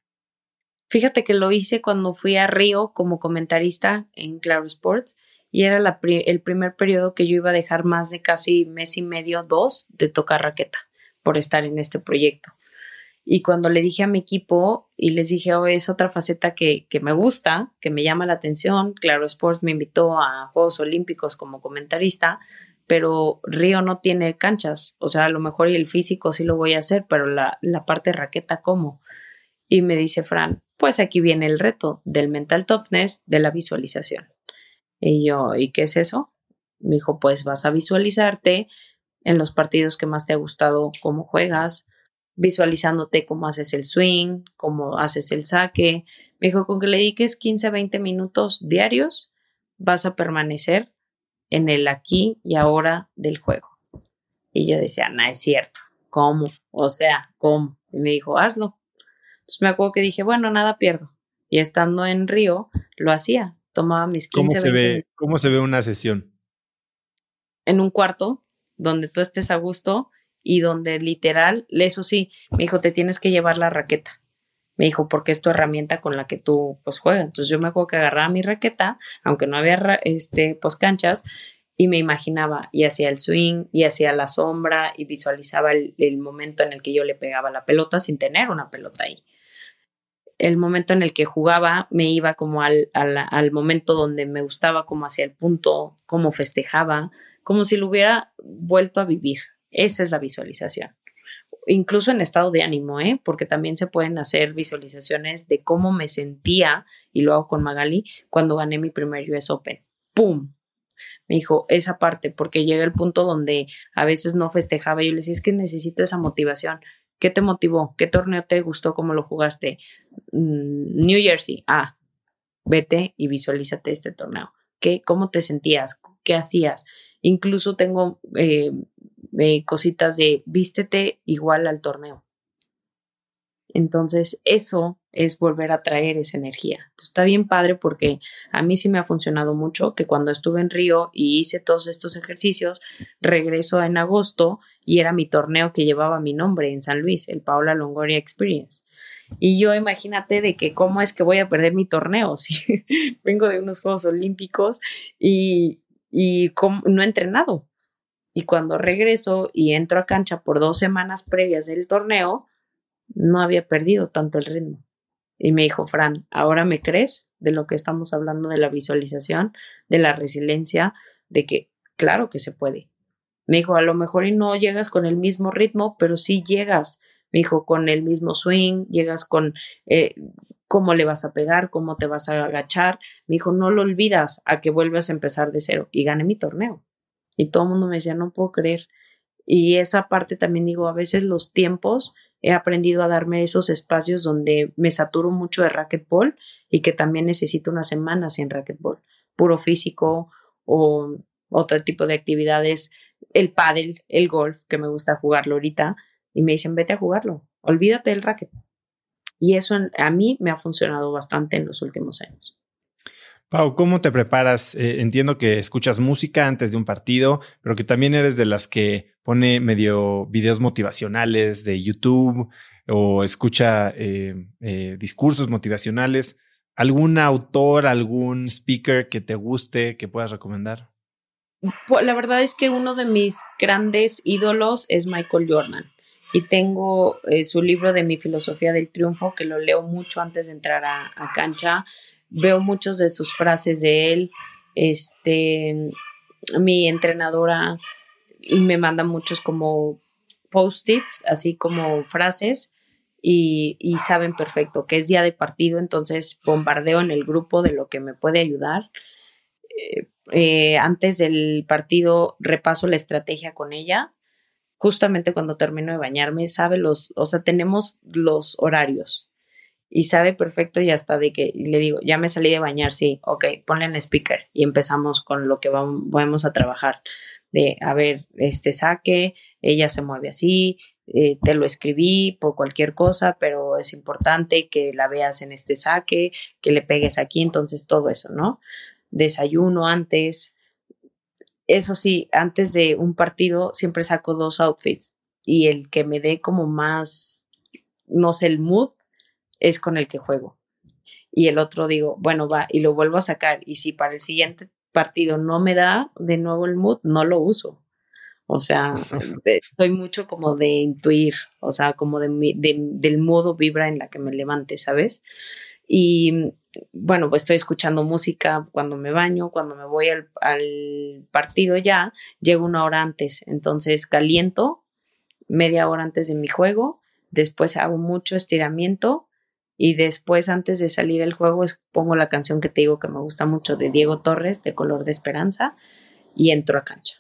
Fíjate que lo hice cuando fui a Río como comentarista en Claro Sports y era el primer periodo que yo iba a dejar más de casi mes y medio, dos, de tocar raqueta por estar en este proyecto. Y cuando le dije a mi equipo y les dije, oh, es otra faceta que, que me gusta, que me llama la atención, Claro Sports me invitó a Juegos Olímpicos como comentarista, pero Río no tiene canchas, o sea, a lo mejor y el físico sí lo voy a hacer, pero la, la parte raqueta, ¿cómo? Y me dice Fran, pues aquí viene el reto del mental toughness de la visualización. Y yo, ¿y qué es eso? Me dijo, pues vas a visualizarte en los partidos que más te ha gustado cómo juegas, visualizándote cómo haces el swing, cómo haces el saque. Me dijo, con que le dediques 15 a 20 minutos diarios, vas a permanecer en el aquí y ahora del juego. Y yo decía, no es cierto, ¿cómo? O sea, ¿cómo? Y me dijo, hazlo. Entonces me acuerdo que dije, bueno, nada pierdo. Y estando en Río, lo hacía. Tomaba mis 15 ¿Cómo se ve, ¿Cómo se ve una sesión? En un cuarto donde tú estés a gusto y donde literal, eso sí, me dijo, te tienes que llevar la raqueta me dijo, porque es tu herramienta con la que tú pues juegas. Entonces yo me acuerdo que agarraba mi raqueta, aunque no había este pues canchas, y me imaginaba y hacía el swing y hacía la sombra y visualizaba el, momento en el que yo le pegaba la pelota sin tener una pelota ahí. El momento en el que jugaba me iba como al, al, momento donde me gustaba, como hacía el punto, cómo festejaba, como si lo hubiera vuelto a vivir. Esa es la visualización incluso en estado de ánimo, ¿eh? porque también se pueden hacer visualizaciones de cómo me sentía, y lo hago con Magali, cuando gané mi primer US Open. ¡Pum! Me dijo esa parte, porque llega el punto donde a veces no festejaba y yo le decía, es que necesito esa motivación. ¿Qué te motivó? ¿Qué torneo te gustó? ¿Cómo lo jugaste? Mm, New Jersey. Ah, vete y visualízate este torneo. ¿Qué, ¿Cómo te sentías? ¿Qué hacías? Incluso tengo eh, cositas de vístete igual al torneo. Entonces, eso es volver a traer esa energía. Entonces, está bien padre porque a mí sí me ha funcionado mucho que cuando estuve en Río y hice todos estos ejercicios, regreso en agosto y era mi torneo que llevaba mi nombre en San Luis, el Paola Longoria Experience. Y yo imagínate de que cómo es que voy a perder mi torneo *laughs* si vengo de unos Juegos Olímpicos y, y no he entrenado. Y cuando regreso y entro a cancha por dos semanas previas del torneo, no había perdido tanto el ritmo. Y me dijo, Fran, ¿ahora me crees de lo que estamos hablando de la visualización, de la resiliencia, de que claro que se puede? Me dijo, a lo mejor y no llegas con el mismo ritmo, pero sí llegas. Me dijo, con el mismo swing, llegas con eh, cómo le vas a pegar, cómo te vas a agachar. Me dijo, no lo olvidas a que vuelvas a empezar de cero. Y gané mi torneo. Y todo el mundo me decía, no puedo creer. Y esa parte también digo, a veces los tiempos he aprendido a darme esos espacios donde me saturo mucho de racquetball y que también necesito unas semanas sin racquetball, puro físico o otro tipo de actividades, el pádel, el golf, que me gusta jugarlo ahorita, y me dicen, vete a jugarlo, olvídate del racket. Y eso a mí me ha funcionado bastante en los últimos años. Pau, ¿cómo te preparas? Eh, entiendo que escuchas música antes de un partido, pero que también eres de las que pone medio videos motivacionales de YouTube o escucha eh, eh, discursos motivacionales. ¿Algún autor, algún speaker que te guste, que puedas recomendar? Pues, la verdad es que uno de mis grandes ídolos es Michael Jordan y tengo su libro de mi filosofía del triunfo que lo leo mucho antes de entrar a cancha veo muchos de sus frases de él. Este, mi entrenadora me manda muchos como post-its, así como frases, y, saben perfecto que es día de partido, entonces bombardeo en el grupo de lo que me puede ayudar. Eh, eh, antes del partido repaso la estrategia con ella. Justamente cuando termino de bañarme, sabe los, o sea, tenemos los horarios y sabe perfecto y hasta de que le digo, ya me salí de bañar, sí, ok, ponle en speaker y empezamos con lo que vamos, a trabajar. De, a ver, este saque, ella se mueve así, eh, te lo escribí por cualquier cosa, pero es importante que la veas en este saque, que le pegues aquí, entonces todo eso, ¿no? Desayuno antes. Eso sí, antes de un partido siempre saco dos outfits y el que me dé como más, no sé, el mood, es con el que juego. Y el otro digo, bueno, va, y lo vuelvo a sacar. Y si para el siguiente partido no me da de nuevo el mood, no lo uso. O sea, *laughs* soy mucho como de intuir, o sea, como de, del modo vibra en la que me levante, ¿sabes? Y bueno, pues estoy escuchando música cuando me baño, cuando me voy al, al partido ya, llego una hora antes, entonces caliento media hora antes de mi juego, después hago mucho estiramiento y después antes de salir el juego pongo la canción que te digo que me gusta mucho de Diego Torres, de Color de Esperanza, y entro a cancha.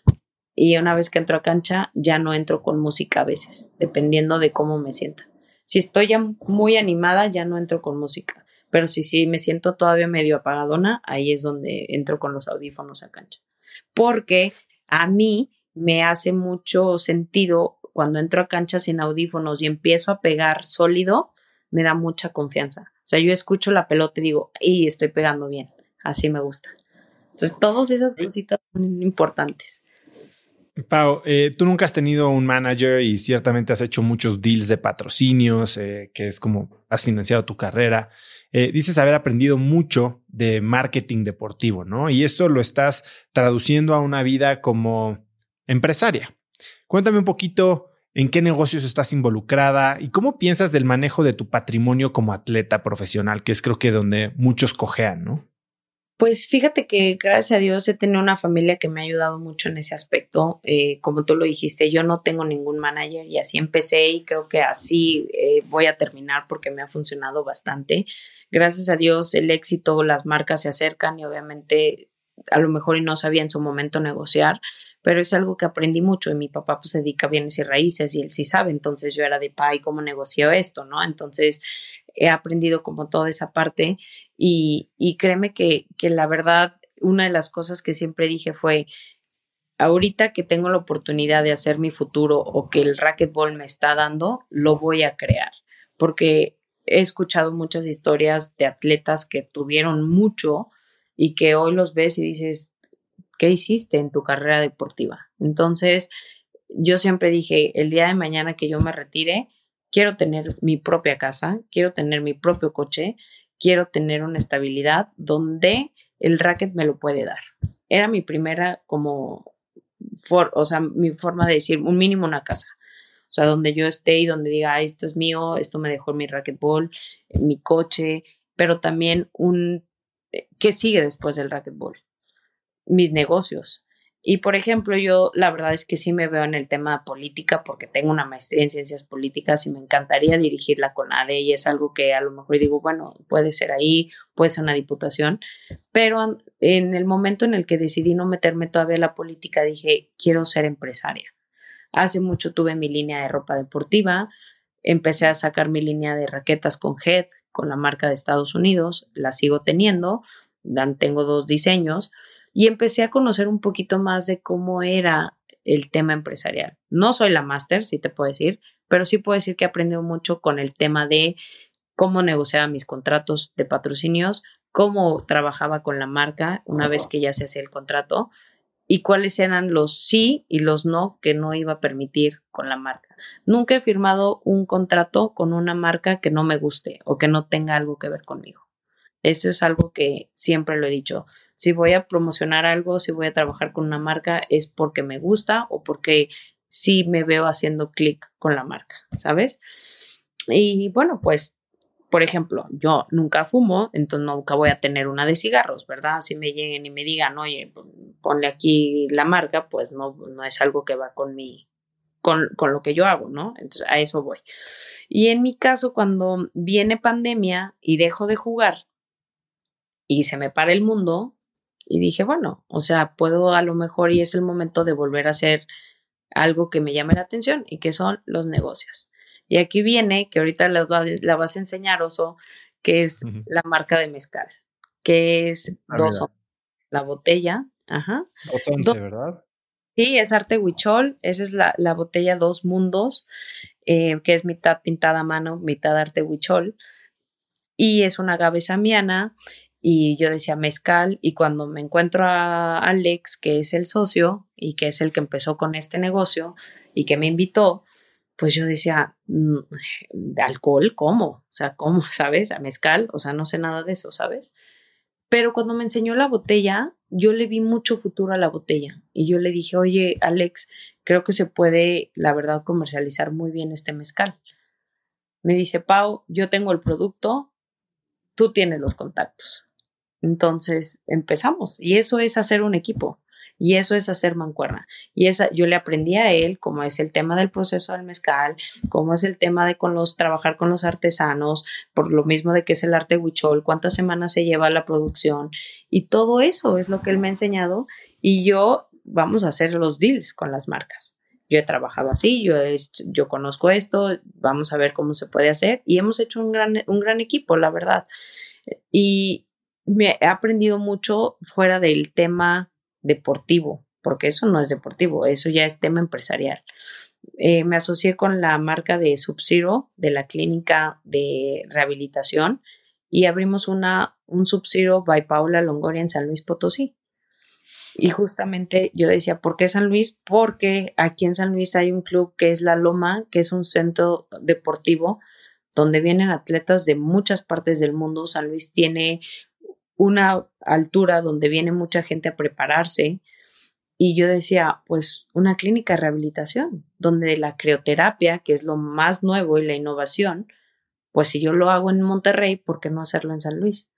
Y una vez que entro a cancha ya no entro con música a veces, dependiendo de cómo me sienta. Si estoy ya muy animada ya no entro con música, pero si sí me siento todavía medio apagadona, ahí es donde entro con los audífonos a cancha. Porque a mí me hace mucho sentido cuando entro a cancha sin audífonos y empiezo a pegar sólido, me da mucha confianza. O sea, yo escucho la pelota y digo, y estoy pegando bien, así me gusta. Entonces, todas esas cositas son importantes. Pau, eh, tú nunca has tenido un manager y ciertamente has hecho muchos deals de patrocinios, eh, que es como has financiado tu carrera. Eh, dices haber aprendido mucho de marketing deportivo, ¿no? Y esto lo estás traduciendo a una vida como empresaria. Cuéntame un poquito en qué negocios estás involucrada y cómo piensas del manejo de tu patrimonio como atleta profesional, que es creo que donde muchos cojean, ¿no? Pues fíjate que gracias a Dios he tenido una familia que me ha ayudado mucho en ese aspecto. Eh, como tú lo dijiste, yo no tengo ningún manager y así empecé y creo que así eh, voy a terminar porque me ha funcionado bastante. Gracias a Dios el éxito, las marcas se acercan y obviamente a lo mejor y no sabía en su momento negociar, pero es algo que aprendí mucho y mi papá pues se dedica a bienes y raíces y él sí sabe, entonces yo era de pa y cómo negocio esto, ¿no? Entonces he aprendido como toda esa parte y, y créeme que, que la verdad, una de las cosas que siempre dije fue, ahorita que tengo la oportunidad de hacer mi futuro o que el racquetball me está dando, lo voy a crear porque he escuchado muchas historias de atletas que tuvieron mucho y que hoy los ves y dices, ¿qué hiciste en tu carrera deportiva? Entonces, yo siempre dije, el día de mañana que yo me retire, quiero tener mi propia casa, quiero tener mi propio coche, quiero tener una estabilidad donde el racket me lo puede dar. Era mi primera como, o sea, mi forma de decir, un mínimo una casa. O sea, donde yo esté y donde diga, esto es mío, esto me dejó mi racquetball, mi coche, pero también un, eh, ¿qué sigue después del racquetball? Mis negocios. Y por ejemplo, yo la verdad es que sí me veo en el tema política porque tengo una maestría en ciencias políticas y me encantaría dirigir la CONADE y es algo que a lo mejor digo, bueno, puede ser ahí, puede ser una diputación, pero en el momento en el que decidí no meterme todavía en la política dije, quiero ser empresaria. Hace mucho tuve mi línea de ropa deportiva, empecé a sacar mi línea de raquetas con Head, con la marca de Estados Unidos, la sigo teniendo, tengo dos diseños y empecé a conocer un poquito más de cómo era el tema empresarial. No soy la máster, si te puedo decir, pero sí puedo decir que he aprendido mucho con el tema de cómo negociaba mis contratos de patrocinios, cómo trabajaba con la marca una vez que ya se hacía el contrato y cuáles eran los sí y los no que no iba a permitir con la marca. Nunca he firmado un contrato con una marca que no me guste o que no tenga algo que ver conmigo. Eso es algo que siempre lo he dicho. Si voy a promocionar algo, si voy a trabajar con una marca, es porque me gusta o porque sí me veo haciendo clic con la marca, ¿sabes? Y bueno, pues, por ejemplo, yo nunca fumo, entonces nunca voy a tener una de cigarros, ¿verdad? Si me lleguen y me digan, oye, ponle aquí la marca, pues no, no es algo que va con mi, con, con, lo que yo hago, ¿no? Entonces a eso voy. Y en mi caso, cuando viene pandemia y dejo de jugar, y se me para el mundo y dije, bueno, o sea, puedo a lo mejor y es el momento de volver a hacer algo que me llame la atención y que son los negocios. Y aquí viene, que ahorita la, la vas a enseñar, Oso, que es la marca de mezcal, que es ah, dos la botella, ajá. Dos once, ¿verdad? Sí, es arte huichol, esa es la, la botella Dos Mundos, eh, que es mitad pintada a mano, mitad arte huichol, y es una agave samiana, y yo decía mezcal y cuando me encuentro a Alex, que es el socio y que es el que empezó con este negocio y que me invitó, pues yo decía, mm, alcohol, ¿cómo? O sea, ¿cómo? *laughs* ¿Sabes? A mezcal, o sea, no sé nada de eso, ¿sabes? Pero cuando me enseñó la botella, yo le vi mucho futuro a la botella y yo le dije, oye, Alex, creo que se puede, la verdad, comercializar muy bien este mezcal. Me dice, Pau, yo tengo el producto, tú tienes los contactos. Entonces empezamos y eso es hacer un equipo y eso es hacer mancuerna. Y esa yo le aprendí a él cómo es el tema del proceso del mezcal, cómo es el tema de con los trabajar con los artesanos, por lo mismo de que es el arte huichol, cuántas semanas se lleva la producción y todo eso es lo que él me ha enseñado y yo vamos a hacer los deals con las marcas. Yo he trabajado así, yo, yo conozco esto, vamos a ver cómo se puede hacer y hemos hecho un gran, un gran equipo, la verdad. Y, me he aprendido mucho fuera del tema deportivo, porque eso no es deportivo, eso ya es tema empresarial. Eh, me asocié con la marca de Sub-Zero de la clínica de rehabilitación y abrimos una, un Sub-Zero by Paula Longoria en San Luis Potosí. Y justamente yo decía, ¿por qué San Luis? Porque aquí en San Luis hay un club que es La Loma, que es un centro deportivo donde vienen atletas de muchas partes del mundo. San Luis tiene una altura donde viene mucha gente a prepararse. Y yo decía, pues una clínica de rehabilitación, donde la crioterapia, que es lo más nuevo y la innovación, pues si yo lo hago en Monterrey, ¿por qué no hacerlo en San Luis?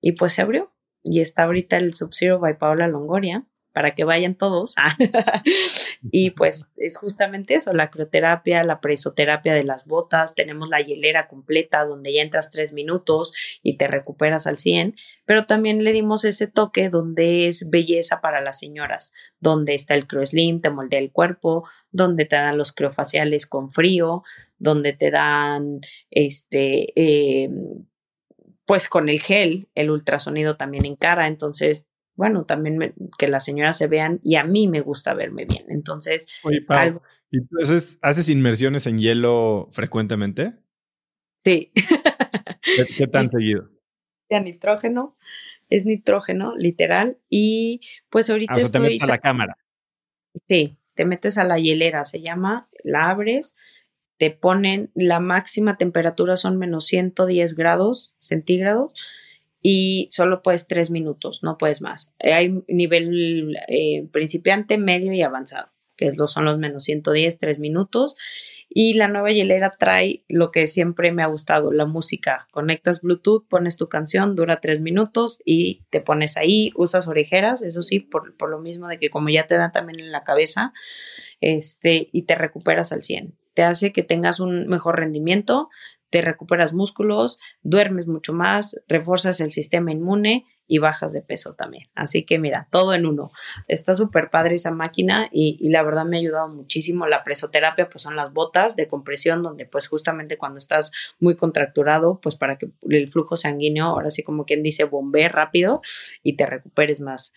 Y pues se abrió. Y está ahorita el Sub-Zero by Paula Longoria, para que vayan todos. *laughs* y pues es justamente eso, la crioterapia, la presoterapia de las botas, tenemos la hielera completa donde ya entras tres minutos y te recuperas al 100, pero también le dimos ese toque donde es belleza para las señoras, donde está el slim te moldea el cuerpo, donde te dan los criofaciales con frío, donde te dan este... Eh, pues con el gel, el ultrasonido también en cara, entonces bueno, también que las señoras se vean y a mí me gusta verme bien. Entonces, Oye, ¿y tú haces, inmersiones en hielo frecuentemente? Sí. ¿Qué, *laughs* tan seguido? Nitrógeno, es nitrógeno, literal. Y pues ahorita. Ah, te metes a la cámara. Sí, te metes a la hielera, se llama, la abres, te ponen, la máxima temperatura son menos 110 grados centígrados y solo puedes tres minutos, no puedes más. Hay nivel eh, principiante, medio y avanzado, que son los menos 110, tres minutos. Y la nueva hielera trae lo que siempre me ha gustado, la música. Conectas Bluetooth, pones tu canción, dura tres minutos y te pones ahí, usas orejeras, eso sí, por, por lo mismo de que como ya te da también en la cabeza, este, y te recuperas al 100. Te hace que tengas un mejor rendimiento, te recuperas músculos, duermes mucho más, refuerzas el sistema inmune y bajas de peso también. Así que mira, todo en uno. Está súper padre esa máquina y, la verdad me ha ayudado muchísimo. La presoterapia pues son las botas de compresión donde pues justamente cuando estás muy contracturado pues para que el flujo sanguíneo ahora sí como quien dice bombee rápido y te recuperes más.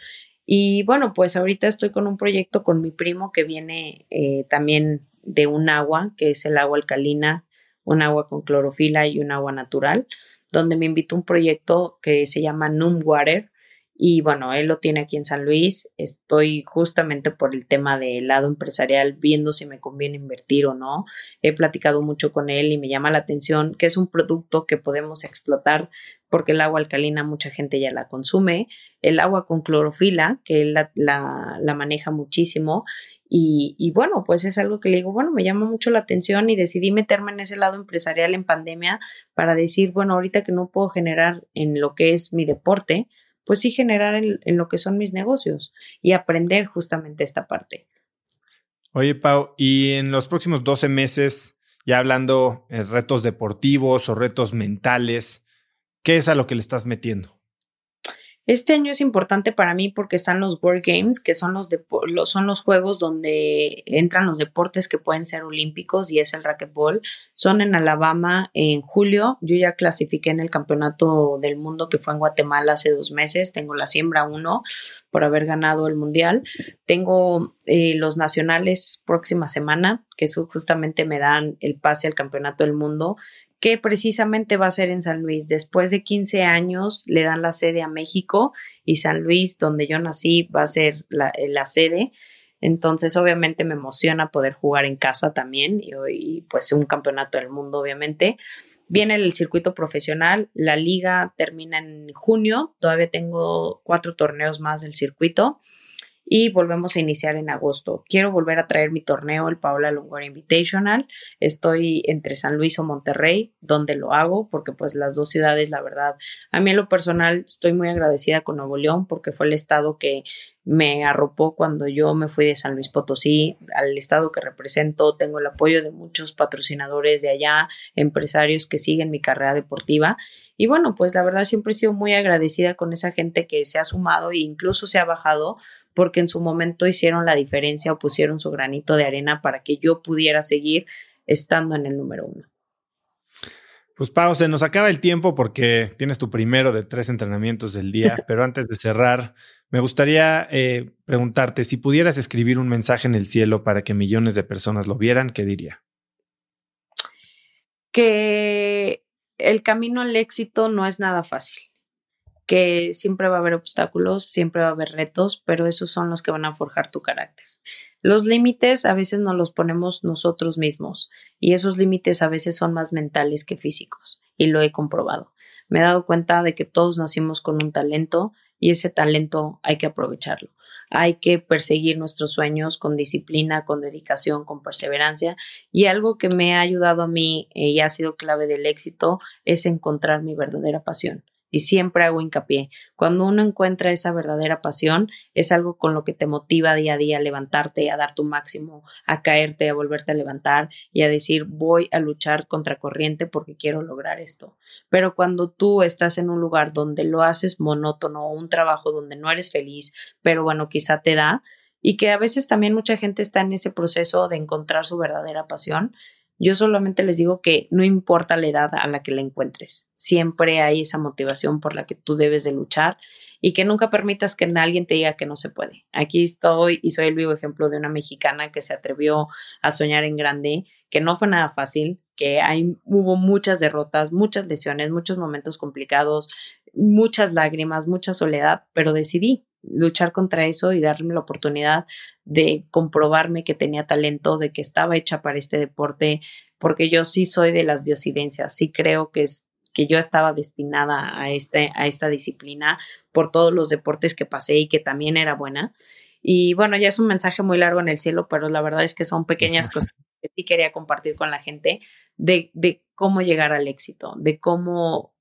Y bueno, pues ahorita estoy con un proyecto con mi primo que viene eh, también de un agua, que es el agua alcalina un agua con clorofila y un agua natural, donde me invitó un proyecto que se llama Num Water. Y bueno, él lo tiene aquí en San Luis. Estoy justamente por el tema del lado empresarial viendo si me conviene invertir o no. He platicado mucho con él y me llama la atención que es un producto que podemos explotar porque el agua alcalina mucha gente ya la consume. El agua con clorofila, que él la, la maneja muchísimo y, bueno, pues es algo que le digo, bueno, me llama mucho la atención y decidí meterme en ese lado empresarial en pandemia para decir, bueno, ahorita que no puedo generar en lo que es mi deporte, pues sí generar en, lo que son mis negocios y aprender justamente esta parte. Oye, Pau, y en los próximos 12 meses, ya hablando de retos deportivos o retos mentales, ¿qué es a lo que le estás metiendo? Este año es importante para mí porque están los World Games, que son los, son los juegos donde entran los deportes que pueden ser olímpicos y es el racquetball. Son en Alabama en julio. Yo ya clasifiqué en el campeonato del mundo que fue en Guatemala hace dos meses. Tengo la siembra uno por haber ganado el mundial. Tengo eh, los nacionales próxima semana, que justamente me dan el pase al campeonato del mundo que precisamente va a ser en San Luis. Después de 15 años le dan la sede a México y San Luis, donde yo nací, va a ser la, la sede. Entonces, obviamente me emociona poder jugar en casa también y, y, pues un campeonato del mundo, obviamente. Viene el circuito profesional, la liga termina en junio, todavía tengo cuatro torneos más del circuito y volvemos a iniciar en agosto. Quiero volver a traer mi torneo, el Paola Longoria Invitational. Estoy entre San Luis o Monterrey, donde lo hago, porque pues las dos ciudades, la verdad, a mí en lo personal estoy muy agradecida con Nuevo León, porque fue el estado que me arropó cuando yo me fui de San Luis Potosí al estado que represento. Tengo el apoyo de muchos patrocinadores de allá, empresarios que siguen mi carrera deportiva. Y bueno, pues la verdad siempre he sido muy agradecida con esa gente que se ha sumado e incluso se ha bajado porque en su momento hicieron la diferencia o pusieron su granito de arena para que yo pudiera seguir estando en el número uno. Pues Pau, se nos acaba el tiempo porque tienes tu primero de tres entrenamientos del día, *laughs* pero antes de cerrar, me gustaría eh, preguntarte si pudieras escribir un mensaje en el cielo para que millones de personas lo vieran, ¿qué diría? Que el camino al éxito no es nada fácil que siempre va a haber obstáculos, siempre va a haber retos, pero esos son los que van a forjar tu carácter. Los límites a veces nos los ponemos nosotros mismos y esos límites a veces son más mentales que físicos y lo he comprobado. Me he dado cuenta de que todos nacimos con un talento y ese talento hay que aprovecharlo. Hay que perseguir nuestros sueños con disciplina, con dedicación, con perseverancia. Y algo que me ha ayudado a mí eh, y ha sido clave del éxito es encontrar mi verdadera pasión y siempre hago hincapié. Cuando uno encuentra esa verdadera pasión, es algo con lo que te motiva día a día a levantarte, a dar tu máximo, a caerte, a volverte a levantar y a decir voy a luchar contra corriente porque quiero lograr esto. Pero cuando tú estás en un lugar donde lo haces monótono un trabajo donde no eres feliz, pero bueno, quizá te da, y que a veces también mucha gente está en ese proceso de encontrar su verdadera pasión, Yo solamente les digo que no importa la edad a la que la encuentres, siempre hay esa motivación por la que tú debes de luchar y que nunca permitas que alguien te diga que no se puede. Aquí estoy y soy el vivo ejemplo de una mexicana que se atrevió a soñar en grande, que no fue nada fácil, que hay, hubo muchas derrotas, muchas lesiones, muchos momentos complicados, muchas lágrimas, mucha soledad, pero decidí luchar contra eso y darme la oportunidad de comprobarme que tenía talento, de que estaba hecha para este deporte, porque yo sí soy de las diosidencias, sí creo que es que yo estaba destinada a, este, a esta disciplina por todos los deportes que pasé y que también era buena. Y bueno, ya es un mensaje muy largo en el cielo, pero la verdad es que son pequeñas cosas que sí quería compartir con la gente de, de cómo llegar al éxito, de cómo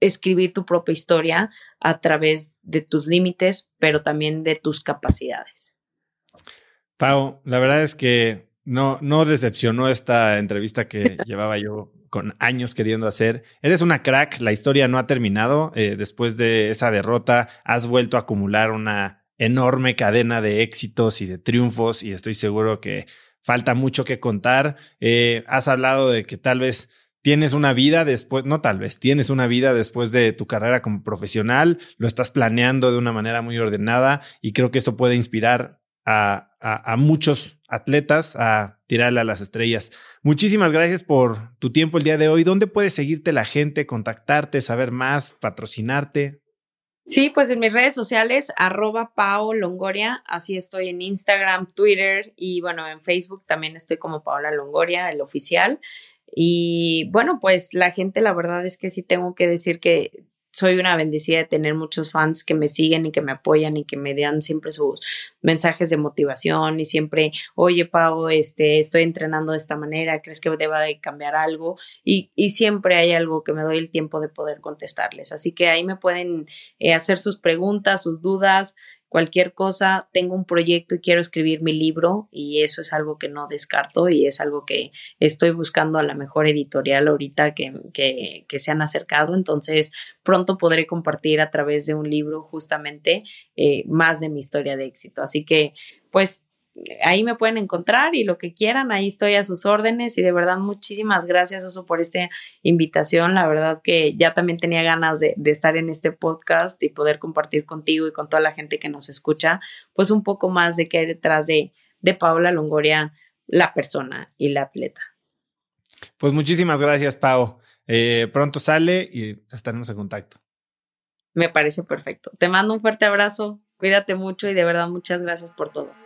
escribir tu propia historia a través de tus límites, pero también de tus capacidades. Pau, la verdad es que no, no decepcionó esta entrevista que *laughs* llevaba yo con años queriendo hacer. Eres una crack, la historia no ha terminado. Eh, después de esa derrota, has vuelto a acumular una enorme cadena de éxitos y de triunfos y estoy seguro que falta mucho que contar. Eh, has hablado de que tal vez tienes una vida después, no tal vez, tienes una vida después de tu carrera como profesional, lo estás planeando de una manera muy ordenada y creo que eso puede inspirar a, muchos atletas a tirarle a las estrellas. Muchísimas gracias por tu tiempo el día de hoy. ¿Dónde puede seguirte la gente, contactarte, saber más, patrocinarte? Sí, pues en mis redes sociales, arroba así estoy en Instagram, Twitter y bueno, en Facebook también estoy como Paola Longoria, el oficial. Y bueno, pues la gente, la verdad es que sí tengo que decir que soy una bendecida de tener muchos fans que me siguen y que me apoyan y que me dan siempre sus mensajes de motivación y siempre, oye, Pau, este, estoy entrenando de esta manera, ¿crees que deba de cambiar algo? Y, y siempre hay algo que me doy el tiempo de poder contestarles. Así que ahí me pueden eh, hacer sus preguntas, sus dudas cualquier cosa, tengo un proyecto y quiero escribir mi libro y eso es algo que no descarto y es algo que estoy buscando a la mejor editorial ahorita que, que, se han acercado. Entonces, pronto podré compartir a través de un libro justamente eh, más de mi historia de éxito. Así que, pues, ahí me pueden encontrar y lo que quieran, ahí estoy a sus órdenes y de verdad muchísimas gracias Oso por esta invitación, la verdad que ya también tenía ganas de, estar en este podcast y poder compartir contigo y con toda la gente que nos escucha, pues un poco más de qué hay detrás de, de Paola Longoria, la persona y la atleta. Pues muchísimas gracias, Pau. Eh, pronto sale y estaremos en contacto. Me parece perfecto. Te mando un fuerte abrazo, cuídate mucho y de verdad muchas gracias por todo.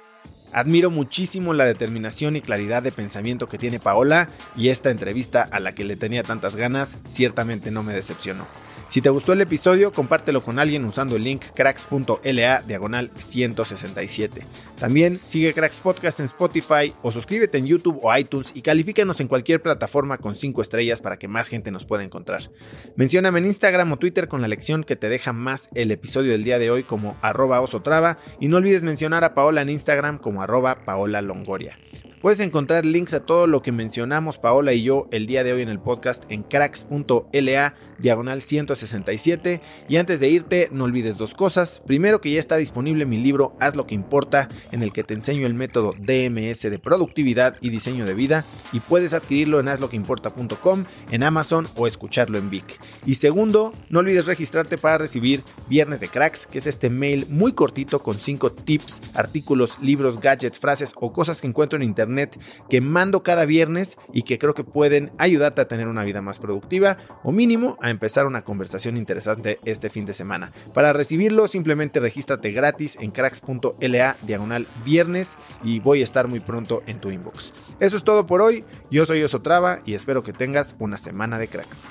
Admiro muchísimo la determinación y claridad de pensamiento que tiene Paola y esta entrevista a la que le tenía tantas ganas ciertamente no me decepcionó. Si te gustó el episodio, compártelo con alguien usando el link cracks.la diagonal 167. También sigue Cracks Podcast en Spotify o suscríbete en YouTube o iTunes y califícanos en cualquier plataforma con 5 estrellas para que más gente nos pueda encontrar. Mencióname en Instagram o Twitter con la lección que te deja más el episodio del día de hoy como arroba osotrava y no olvides mencionar a Paola en Instagram como arroba paola longoria. Puedes encontrar links a todo lo que mencionamos Paola y yo el día de hoy en el podcast en cracks.la diagonal 167 y antes de irte no olvides dos cosas. Primero que ya está disponible mi libro Haz lo que importa en el que te enseño el método DMS de productividad y diseño de vida y puedes adquirirlo en hazloqueimporta.com, en Amazon o escucharlo en Vic. Y segundo, no olvides registrarte para recibir Viernes de Cracks, que es este mail muy cortito con 5 tips, artículos, libros, gadgets, frases o cosas que encuentro en internet que mando cada viernes y que creo que pueden ayudarte a tener una vida más productiva o mínimo a empezar una conversación interesante este fin de semana. Para recibirlo simplemente regístrate gratis en cracks.la diagonal viernes y voy a estar muy pronto en tu inbox. Eso es todo por hoy, yo soy Osotrava y espero que tengas una semana de cracks.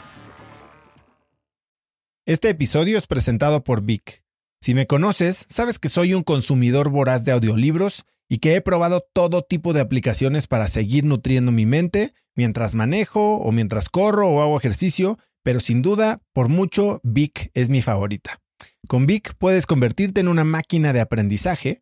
Este episodio es presentado por Vic. Si me conoces, sabes que soy un consumidor voraz de audiolibros y que he probado todo tipo de aplicaciones para seguir nutriendo mi mente mientras manejo o mientras corro o hago ejercicio, pero sin duda, por mucho, Vic es mi favorita. Con Vic puedes convertirte en una máquina de aprendizaje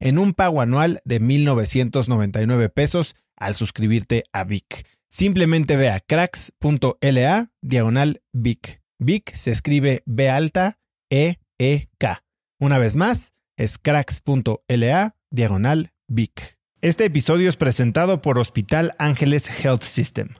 en un pago anual de 1.999 pesos al suscribirte a Vic. Simplemente ve a cracks.la diagonal Vic. Vic se escribe B alta E E K. Una vez más, es cracks.la diagonal Vic. Este episodio es presentado por Hospital Ángeles Health System.